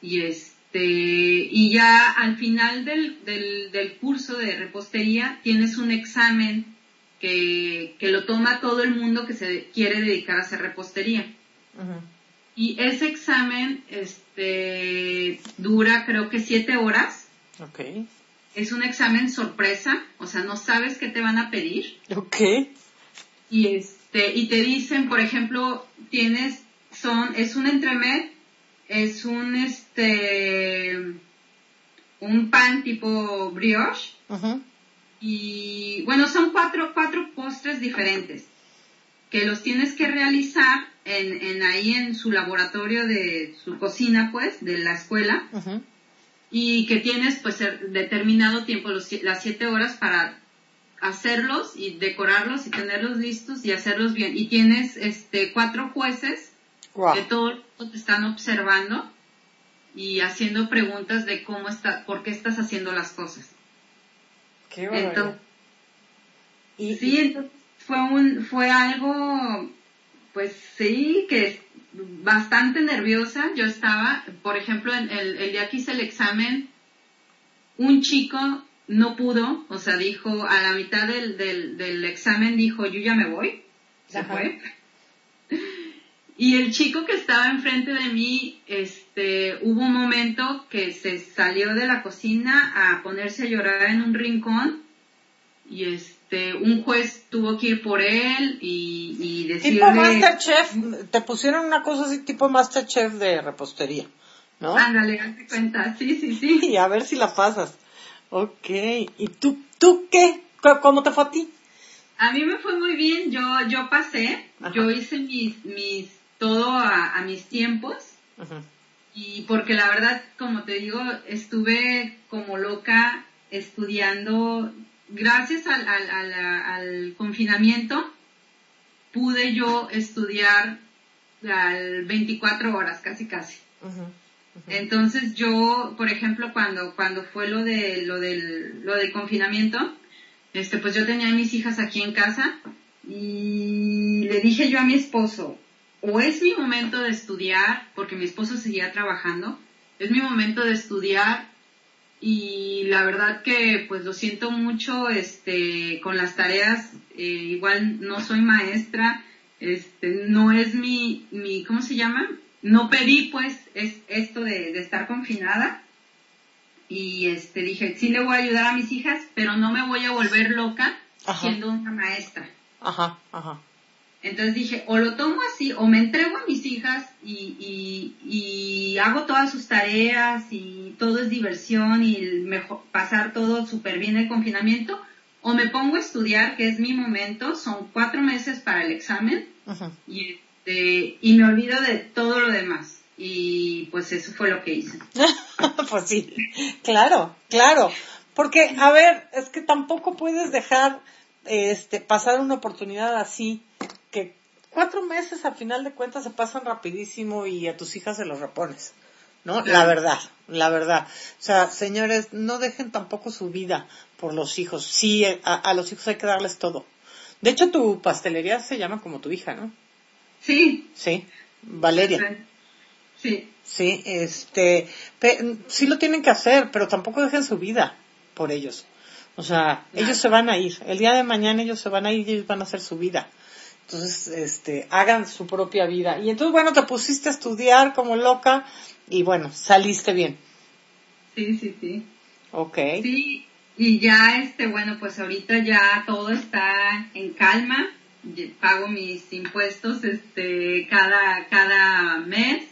Y es, este, y ya al final del, del, curso de repostería tienes un examen que, que, lo toma todo el mundo que se quiere dedicar a hacer repostería. Y ese examen este, dura creo que siete horas. Okay. Es un examen sorpresa, o sea, no sabes qué te van a pedir. Okay. Y este, y te dicen, por ejemplo, tienes, son, es un entremet es un este un pan tipo brioche y bueno son cuatro cuatro postres diferentes que los tienes que realizar en, en ahí en su laboratorio de su cocina pues de la escuela. Y que tienes pues determinado tiempo los, las siete horas para hacerlos y decorarlos y tenerlos listos y hacerlos bien. Y tienes este cuatro jueces que todo te están observando y haciendo preguntas de cómo está, por qué estás haciendo las cosas. Qué entonces, y, sí, entonces fue un, fue algo, pues sí, que bastante nerviosa. Yo estaba, por ejemplo, en el, el día que hice el examen, un chico no pudo, o sea, dijo, a la mitad del, del, del examen dijo, yo ya me voy, se fue. Y el chico que estaba enfrente de mí, este, hubo un momento que se salió de la cocina a ponerse a llorar en un rincón y este, un juez tuvo que ir por él y, y decirle... Tipo Masterchef, te pusieron una cosa así tipo Masterchef de repostería, ¿no? Ándale, hazte cuenta, sí, sí, sí. Y a ver si la pasas. Ok, ¿y tú, tú qué? ¿Cómo te fue a ti? A mí me fue muy bien, yo, yo pasé, yo hice mis, mis todo a, mis tiempos. Y porque la verdad, como te digo, estuve como loca estudiando. Gracias al, al, al, confinamiento, pude yo estudiar al 24 horas, casi casi. Entonces yo, por ejemplo, cuando, cuando fue lo de, lo del, lo del confinamiento, este, pues yo tenía a mis hijas aquí en casa y le dije yo a mi esposo, o es mi momento de estudiar, porque mi esposo seguía trabajando, es mi momento de estudiar y la verdad que pues lo siento mucho este con las tareas eh, igual no soy maestra este no es mi mi cómo se llama no pedí pues es esto de, de estar confinada y este dije sí le voy a ayudar a mis hijas pero no me voy a volver loca siendo una maestra. Ajá ajá entonces dije, o lo tomo así, o me entrego a mis hijas y, y, hago todas sus tareas y todo es diversión y mejor, pasar todo súper bien el confinamiento, o me pongo a estudiar, que es mi momento, son cuatro meses para el examen, y, este, y me olvido de todo lo demás. Y pues eso fue lo que hice. pues sí, claro, claro. Porque, a ver, es que tampoco puedes dejar este, pasar una oportunidad así cuatro meses a final de cuentas se pasan rapidísimo y a tus hijas se los repones. ¿No? La verdad, la verdad. O sea, señores, no dejen tampoco su vida por los hijos. Sí, a, los hijos hay que darles todo. De hecho, tu pastelería se llama como tu hija, ¿no? Sí. Sí, Valeria. Sí. Sí, este, sí lo tienen que hacer, pero tampoco dejen su vida por ellos. O sea, ellos se van a ir. El día de mañana ellos se van a ir y ellos van a hacer su vida. Entonces, este, hagan su propia vida. Y entonces, bueno, te pusiste a estudiar como loca y bueno, saliste bien. Sí, sí, sí. Ok. Sí, y ya, este, bueno, pues ahorita ya todo está en calma. Pago mis impuestos, este, cada, cada mes.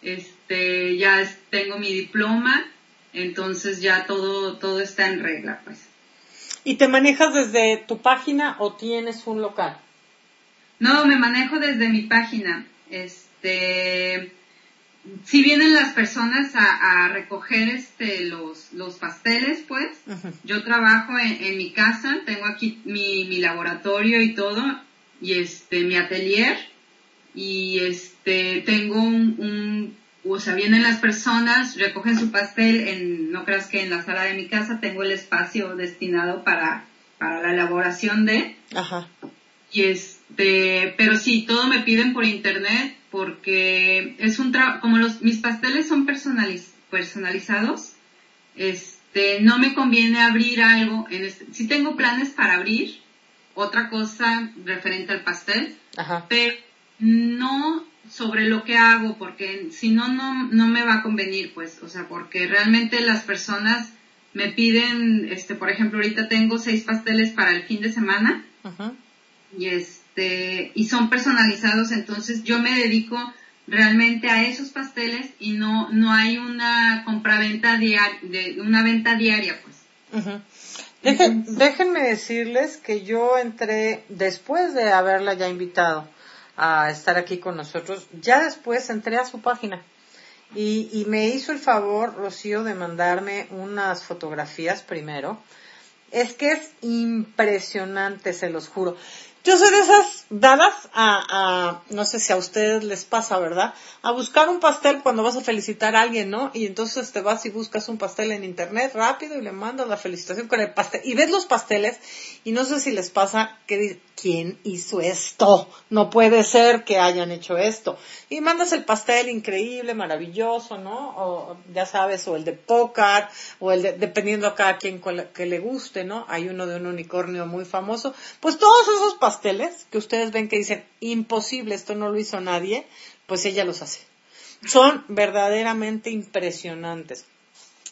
Este, ya tengo mi diploma. Entonces ya todo, todo está en regla, pues. ¿Y te manejas desde tu página o tienes un local? No, me manejo desde mi página. Este, si vienen las personas a, recoger este los, los pasteles, pues, yo trabajo en, mi casa, tengo aquí mi, mi laboratorio y todo, y este, mi atelier, y este, tengo un, un, o sea, vienen las personas, recogen su pastel en, no creas que en la sala de mi casa tengo el espacio destinado para, para la elaboración de, Ajá. y es, este, pero sí, todo me piden por internet porque es un trabajo, como los, mis pasteles son personalizados, este, no me conviene abrir algo, en este, sí tengo planes para abrir otra cosa referente al pastel, pero no sobre lo que hago, porque si no, no, me va a convenir, pues, o sea, porque realmente las personas me piden, este, por ejemplo, ahorita tengo seis pasteles para el fin de semana, y es, este, y son personalizados, entonces yo me dedico realmente a esos pasteles y no, no hay una compraventa diaria, de una venta diaria, pues. déjenme decirles que yo entré, después de haberla ya invitado a estar aquí con nosotros, ya después entré a su página y, y me hizo el favor, Rocío, de mandarme unas fotografías primero. Es que es impresionante, se los juro Yo soy de esas dadas a, no sé si a ustedes les pasa, ¿verdad? A buscar un pastel cuando vas a felicitar a alguien, ¿no? Y entonces te vas y buscas un pastel en internet rápido y le mandas la felicitación con el pastel. Y ves los pasteles y no sé si les pasa que ¿quién hizo esto? No puede ser que hayan hecho esto. Y mandas el pastel increíble, maravilloso, ¿no? O ya sabes, o el de pócar, o el de, dependiendo a cada quien que le guste, ¿no? Hay uno de un unicornio muy famoso. Pues todos esos pasteles que ustedes ven que dicen, imposible, esto no lo hizo nadie, pues ella los hace. Son verdaderamente impresionantes.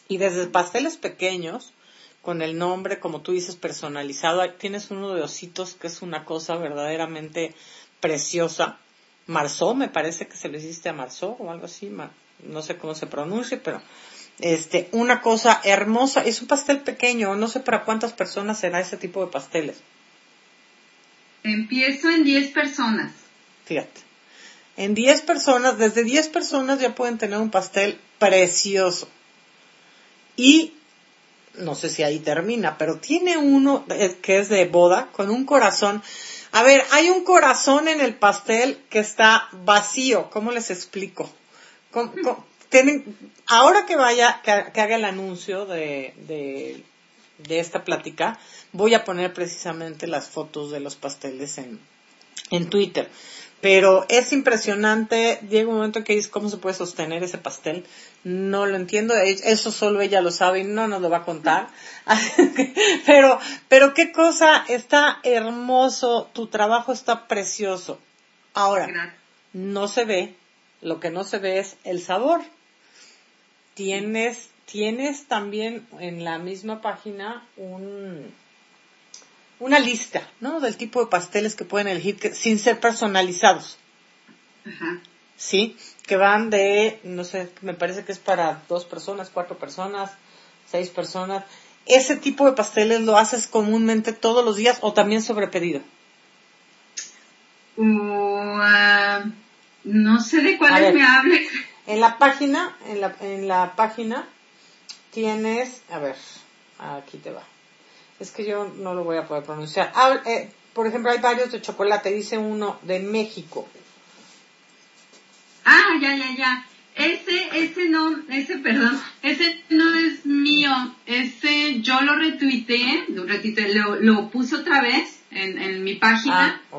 Y desde pasteles pequeños, con el nombre, como tú dices, personalizado, tienes uno de ositos que es una cosa verdaderamente preciosa. Marzó, me parece que se lo hiciste a Marzó o algo así, no sé cómo se pronuncia, pero este, una cosa hermosa. Es un pastel pequeño, no sé para cuántas personas será ese tipo de pasteles. Empiezo en 10 personas. Fíjate. En 10 personas, desde 10 personas ya pueden tener un pastel precioso. Y no sé si ahí termina, pero tiene uno que es de boda con un corazón. A ver, hay un corazón en el pastel que está vacío. ¿Cómo les explico? ahora que vaya, que, haga el anuncio de, de esta plática, voy a poner precisamente las fotos de los pasteles en, en Twitter. Pero es impresionante, llega un momento en que dices cómo se puede sostener ese pastel. No lo entiendo, eso solo ella lo sabe y no nos lo va a contar. pero, pero qué cosa, está hermoso, tu trabajo está precioso. Ahora, no se ve, lo que no se ve es el sabor. Tienes, tienes también en la misma página un, una lista, ¿no? Del tipo de pasteles que pueden elegir sin ser personalizados. Ajá. ¿Sí? Que van de, no sé, me parece que es para dos personas, cuatro personas, seis personas. ¿Ese tipo de pasteles lo haces comúnmente todos los días o también sobre pedido? Uh, no sé de cuáles me hables. En la página, en la, en la página tienes, a ver, aquí te va es que yo no lo voy a poder pronunciar. Ah, eh, por ejemplo, hay varios de chocolate, dice uno de México. Ah, ya, ya, ya. Ese, ese no, ese, perdón, ese no es mío. Ese yo lo retuiteé, lo, lo, lo puse otra vez en, en mi página. Ah,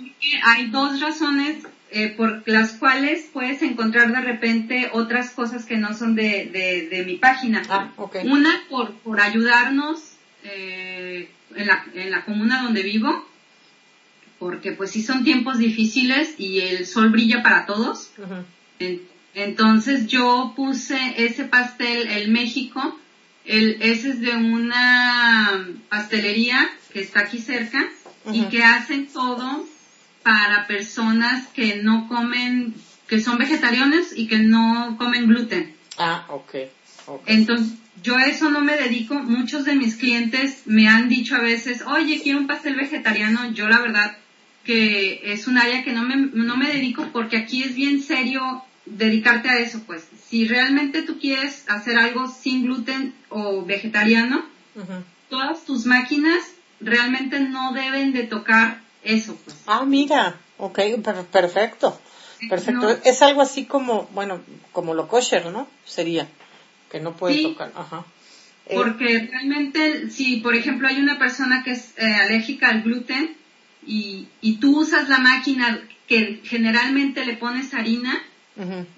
ok. Hay dos razones eh, por las cuales puedes encontrar de repente otras cosas que no son de, de, de mi página. Ah, okay. Una por, por ayudarnos eh, en, la, en la comuna donde vivo, porque pues sí son tiempos difíciles y el sol brilla para todos. entonces yo puse ese pastel, el México, el, ese es de una pastelería que está aquí cerca y que hacen todo para personas que no comen, que son vegetarianos y que no comen gluten. Ah, ok. Entonces, yo a eso no me dedico. Muchos de mis clientes me han dicho a veces, oye, quiero un pastel vegetariano. Yo la verdad que es un área que no me, no me dedico porque aquí es bien serio dedicarte a eso. Pues si realmente tú quieres hacer algo sin gluten o vegetariano, todas tus máquinas realmente no deben de tocar eso. Pues. Ah, mira, ok, perfecto. Perfecto. Es algo así como, bueno, como lo kosher, ¿no? Sería que no puede tocar. Ajá. Eh, porque realmente, si por ejemplo hay una persona que es eh, alérgica al gluten y, y tú usas la máquina que generalmente le pones harina,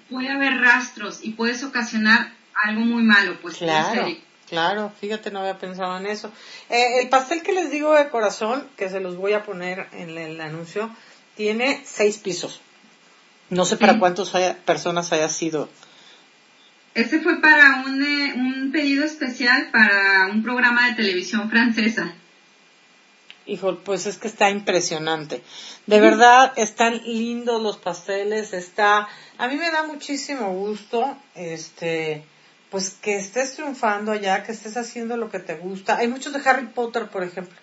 puede haber rastros y puedes ocasionar algo muy malo, pues. Claro, claro, fíjate, no había pensado en eso. Eh, el pastel que les digo de corazón, que se los voy a poner en el anuncio, tiene seis pisos. No sé para cuántas personas haya sido ese fue para un, eh, un pedido especial para un programa de televisión francesa. Hijo, pues es que está impresionante. De verdad, están lindos los pasteles, está, a mí me da muchísimo gusto, este, pues que estés triunfando allá, que estés haciendo lo que te gusta. Hay muchos de Harry Potter, por ejemplo.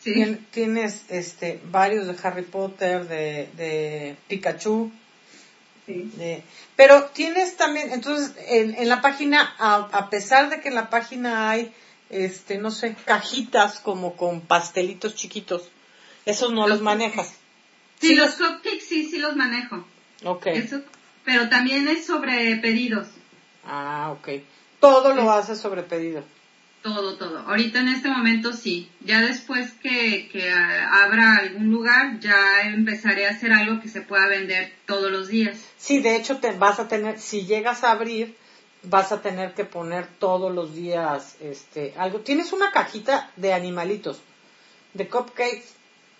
Sí. Tienes, este, varios de Harry Potter, de, de Pikachu, pero tienes también, entonces, en, la página, a, pesar de que en la página hay, este, no sé, cajitas como con pastelitos chiquitos, Esos no los manejas. Sí, los cupcakes sí, sí los manejo. Ok. Eso, pero también es sobre pedidos. Ah, ok. Todo lo haces sobre pedido. Todo, todo. Ahorita en este momento sí. Ya después que, que ah, abra algún lugar, ya empezaré a hacer algo que se pueda vender todos los días. Sí, de hecho te vas a tener, si llegas a abrir, vas a tener que poner todos los días este algo. Tienes una cajita de animalitos, de cupcakes,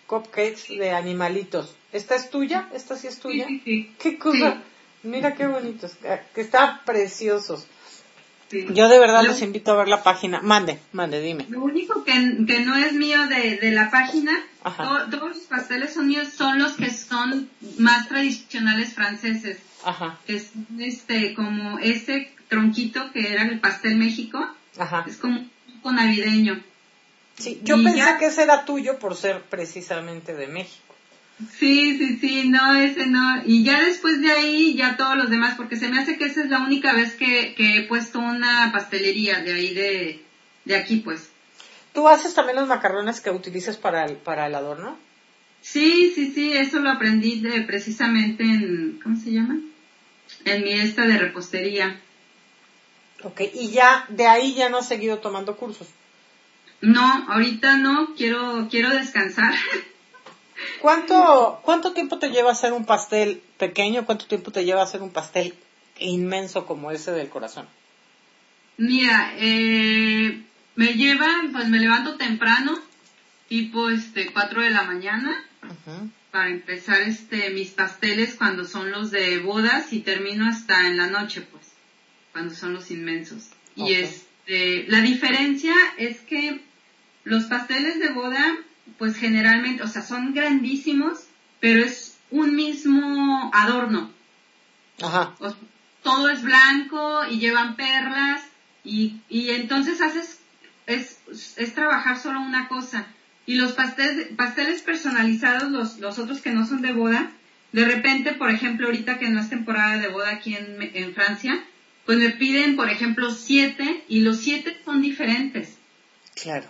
cupcakes de animalitos. ¿Esta es tuya? ¿Esta sí es tuya? Sí, sí, Qué cosa. Mira qué bonitos, que están preciosos. Yo de verdad les invito a ver la página. Mande, mande, dime. Lo único que, que no es mío de, de la página, todos los pasteles son míos, son los que son más tradicionales franceses. Ajá. Es este, como ese tronquito que era el pastel México. Ajá. Es como un navideño. Sí, yo pensé que ese era tuyo por ser precisamente de México. Sí, sí, sí, no, ese no. Y ya después de ahí, ya todos los demás, porque se me hace que esa es la única vez que, he puesto una pastelería de ahí de, de aquí, pues. ¿Tú haces también los macarrones que utilizas para el, para el adorno? Sí, sí, sí, eso lo aprendí de, precisamente en, ¿cómo se llama? En mi esta de repostería. Ok, y ya, de ahí ya no has seguido tomando cursos. No, ahorita no, quiero, quiero descansar. ¿Cuánto, ¿Cuánto tiempo te lleva hacer un pastel pequeño? ¿Cuánto tiempo te lleva hacer un pastel inmenso como ese del corazón? Mira, eh, me lleva, pues me levanto temprano, tipo este 4 de la mañana, para empezar este mis pasteles cuando son los de bodas y termino hasta en la noche, pues, cuando son los inmensos. Y este, la diferencia es que los pasteles de boda pues generalmente, o sea, son grandísimos, pero es un mismo adorno. Ajá. todo es blanco y llevan perlas y, y entonces haces, es, es trabajar solo una cosa. Y los pasteles, pasteles personalizados, los, los otros que no son de boda, de repente, por ejemplo, ahorita que no es temporada de boda aquí en, en Francia, pues me piden, por ejemplo, siete y los siete son diferentes. Claro.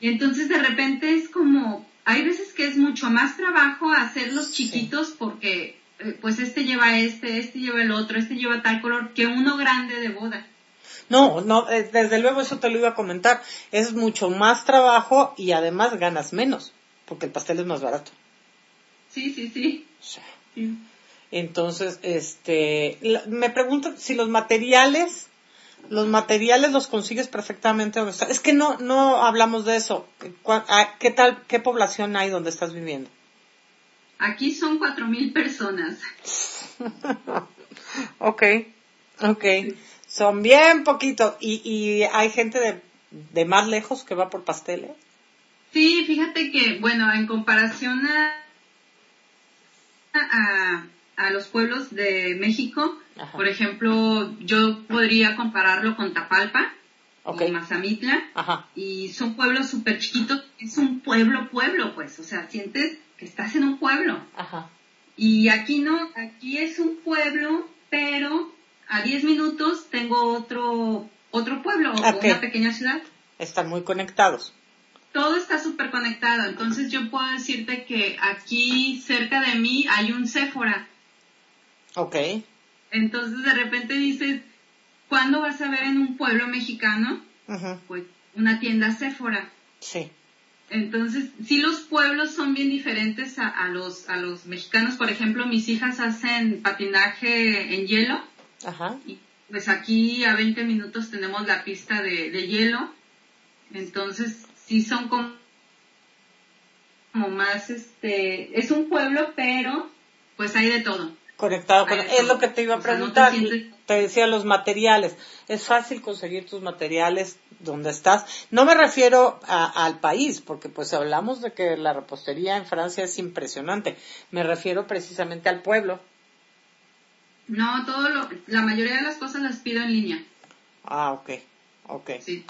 Y entonces de repente es como, hay veces que es mucho más trabajo hacerlos chiquitos porque eh, pues este lleva este, este lleva el otro, este lleva tal color, que uno grande de boda. No, no, eh, desde luego eso te lo iba a comentar. Es mucho más trabajo y además ganas menos, porque el pastel es más barato. Sí, sí, sí. Entonces, este, me pregunto si los materiales los materiales los consigues perfectamente donde estás. Es que no, no hablamos de eso. ¿Qué tal, qué población hay donde estás viviendo? Aquí son cuatro mil personas. ok, ok. Son bien poquitos. ¿Y, ¿Y hay gente de, de más lejos que va por pasteles? Sí, fíjate que, bueno, en comparación a, a a los pueblos de México. Por ejemplo, yo podría compararlo con Tapalpa okay. y Mazamitla. Y son pueblos súper chiquitos. Es un pueblo, pueblo, pues. O sea, sientes que estás en un pueblo. Y aquí no, aquí es un pueblo, pero a 10 minutos tengo otro, otro pueblo o una pequeña ciudad. Están muy conectados todo está súper conectado. Entonces yo puedo decirte que aquí cerca de mí hay un Sephora Ok. Entonces de repente dices, ¿cuándo vas a ver en un pueblo mexicano? Pues una tienda Sephora. Sí. Entonces, sí los pueblos son bien diferentes a, los, a los mexicanos. Por ejemplo, mis hijas hacen patinaje en hielo. Ajá. Y pues aquí a 20 minutos tenemos la pista de, de hielo. Entonces, sí son como, como más, este, es un pueblo, pero pues hay de todo conectado con... Es lo que te iba a preguntar. te, decía los materiales. Es fácil conseguir tus materiales donde estás. No me refiero al país, porque pues hablamos de que la repostería en Francia es impresionante. Me refiero precisamente al pueblo. No, todo lo, la mayoría de las cosas las pido en línea. Ah, ok, ok. Sí.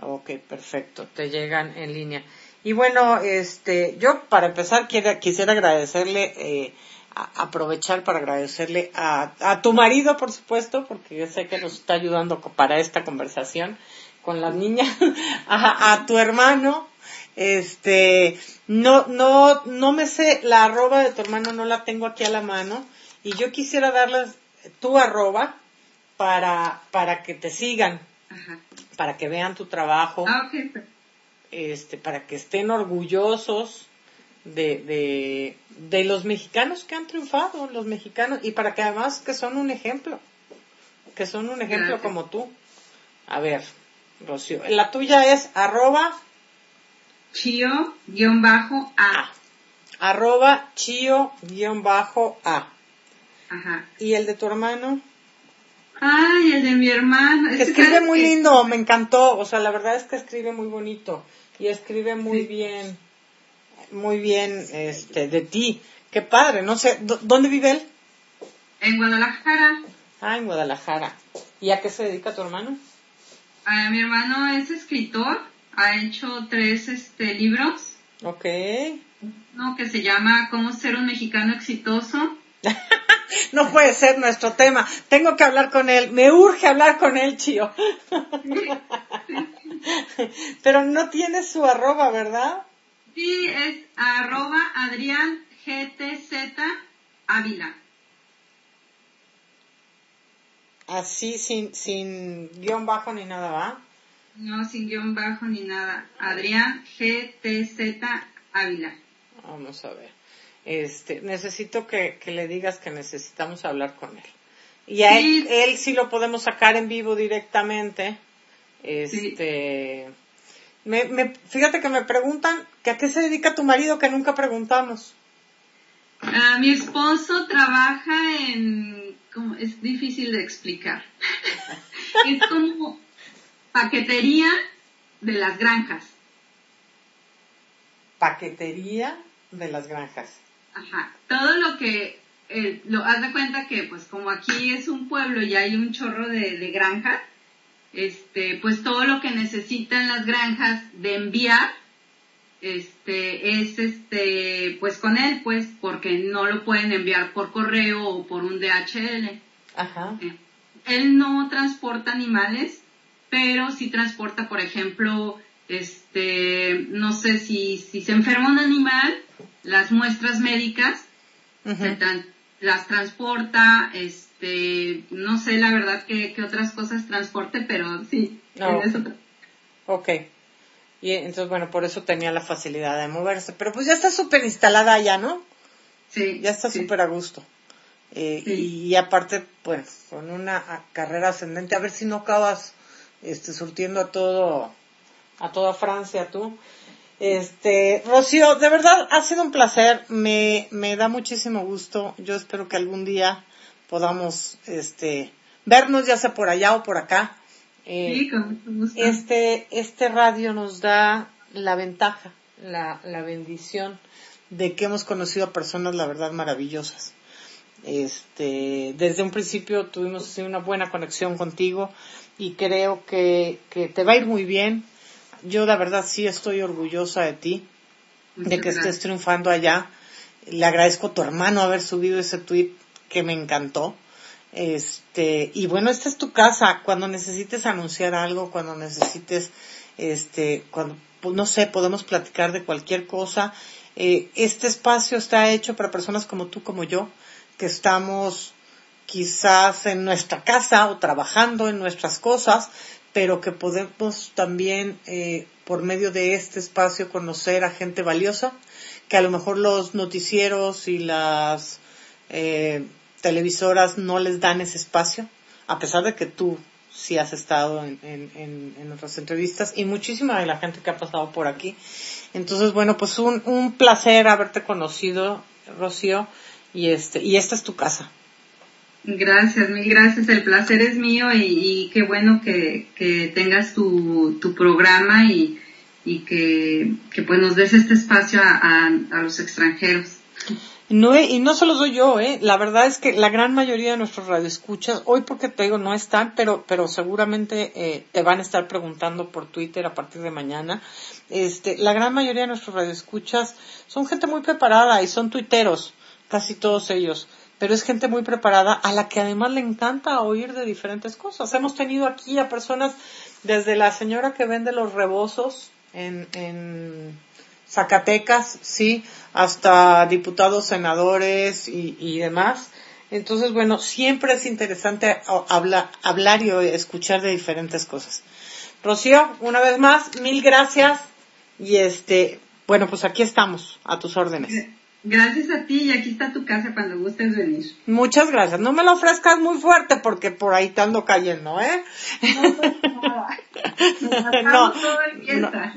Ok, perfecto. Te llegan en línea. Y bueno, este, yo para empezar quiera, quisiera agradecerle eh, aprovechar para agradecerle a, a, tu marido, por supuesto, porque yo sé que nos está ayudando para esta conversación con las niñas, a, tu hermano. Este, no, no, no me sé, la arroba de tu hermano no la tengo aquí a la mano y yo quisiera darles tu arroba para, para que te sigan, para que vean tu trabajo, ah, este, para que estén orgullosos de, de, de los mexicanos que han triunfado, los mexicanos, y para que además que son un ejemplo, que son un ejemplo como tú. A ver, Rocío, la tuya es arroba Chio-A. Arroba Chio-A. Ajá. ¿Y el de tu hermano? Ay, el de mi hermano. escribe muy lindo, me encantó. O sea, la verdad es que escribe muy bonito. Y escribe muy bien, muy bien este, de ti. Qué padre, no sé, ¿dónde vive él? En Guadalajara. Ah, en Guadalajara. ¿Y a qué se dedica tu hermano? A mi hermano es escritor ha hecho tres este, libros. Ok. Uno que se llama Cómo ser un mexicano exitoso. no puede ser nuestro tema. Tengo que hablar con él. Me urge hablar con él, Chío. Pero no tiene su arroba, ¿verdad? Sí, es arroba Adrián GTZ Ávila. Así, sin, sin guion bajo ni nada, ¿va? No, sin guion bajo ni nada. Adrián GTZ Ávila. Vamos a ver. Este, necesito que, le digas que necesitamos hablar con él. Y a él, sí lo podemos sacar en vivo directamente. Este, me, fíjate que me preguntan que a qué se dedica tu marido que nunca preguntamos. Ah, mi esposo trabaja en, como, es difícil de explicar. es como paquetería de las granjas. Paquetería de las granjas. Ajá. Todo lo que, eh, lo, haz de cuenta que pues como aquí es un pueblo y hay un chorro de, de granjas, este, pues todo lo que necesitan las granjas de enviar, este, es este, pues con él, pues, porque no lo pueden enviar por correo o por un DHL. Ajá. Eh, él no transporta animales, pero si transporta, por ejemplo, este, no sé si, si se enferma un animal, las muestras médicas, las transporta, este, no sé la verdad que, otras cosas transporte, pero sí, no. eso. Ok. Y entonces, bueno, por eso tenía la facilidad de moverse. Pero pues ya está súper instalada ya, ¿no? Sí. Ya está súper a gusto. Eh, y, y, aparte, pues, con una carrera ascendente, a ver si no acabas este, surtiendo a todo, a toda Francia tú. Este, Rocío, de verdad ha sido un placer, me, me da muchísimo gusto. Yo espero que algún día podamos, este, vernos ya sea por allá o por acá. Eh, este, este radio nos da la ventaja, la, la bendición de que hemos conocido a personas, la verdad, maravillosas. Este, desde un principio tuvimos una buena conexión contigo y creo que, que te va a ir muy bien. Yo la verdad sí estoy orgullosa de ti, de que estés triunfando allá. Le agradezco a tu hermano haber subido ese tweet que me encantó. Este, y bueno, esta es tu casa. Cuando necesites anunciar algo, cuando necesites, este, cuando, pues, no sé, podemos platicar de cualquier cosa. Eh, este espacio está hecho para personas como tú, como yo, que estamos quizás en nuestra casa o trabajando en nuestras cosas, pero que podemos también eh, por medio de este espacio conocer a gente valiosa, que a lo mejor los noticieros y las eh, televisoras no les dan ese espacio, a pesar de que tú sí has estado en, en, en, otras entrevistas y muchísima de la gente que ha pasado por aquí. Entonces, bueno, pues un, un placer haberte conocido, Rocío, y este, y esta es tu casa. Gracias, mil gracias. El placer es mío y, qué bueno que, que tengas tu, tu programa y, y que, que, pues nos des este espacio a, a, los extranjeros. No, y no solo soy yo, ¿eh? La verdad es que la gran mayoría de nuestros radioescuchas, hoy porque te digo no están, pero, pero seguramente eh, te van a estar preguntando por Twitter a partir de mañana. Este, la gran mayoría de nuestros radioescuchas son gente muy preparada y son tuiteros, casi todos ellos pero es gente muy preparada a la que además le encanta oír de diferentes cosas. Hemos tenido aquí a personas desde la señora que vende los rebozos en, en Zacatecas, sí, hasta diputados, senadores y, y demás. Entonces, bueno, siempre es interesante hablar, hablar y escuchar de diferentes cosas. Rocío, una vez más, mil gracias. Y este, bueno, pues aquí estamos, a tus órdenes. Gracias a ti y aquí está tu casa cuando gustes venir. Muchas gracias. No me lo ofrezcas muy fuerte porque por ahí te ando cayendo, ¿eh? No, no,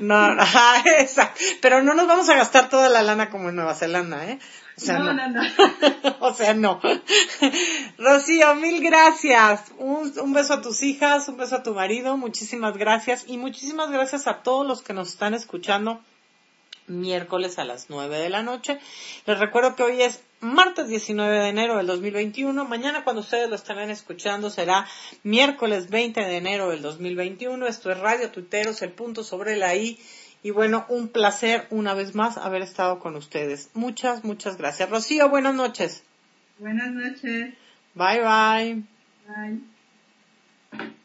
no, no, pero no nos vamos a gastar toda la lana como en Nueva Zelanda, ¿eh? O sea, no, no, no. o sea, no. Rocío, mil gracias. Un, un beso a tus hijas, un beso a tu marido, muchísimas gracias y muchísimas gracias a todos los que nos están escuchando miércoles a las 9 de la noche. Les recuerdo que hoy es martes 19 de enero del 2021. Mañana cuando ustedes lo estarán escuchando será miércoles 20 de enero del 2021. Esto es Radio Tuiteros, el punto sobre la I. Y bueno, un placer una vez más haber estado con ustedes. Muchas, muchas gracias. Rocío, buenas noches. Buenas noches. Bye, bye. Bye.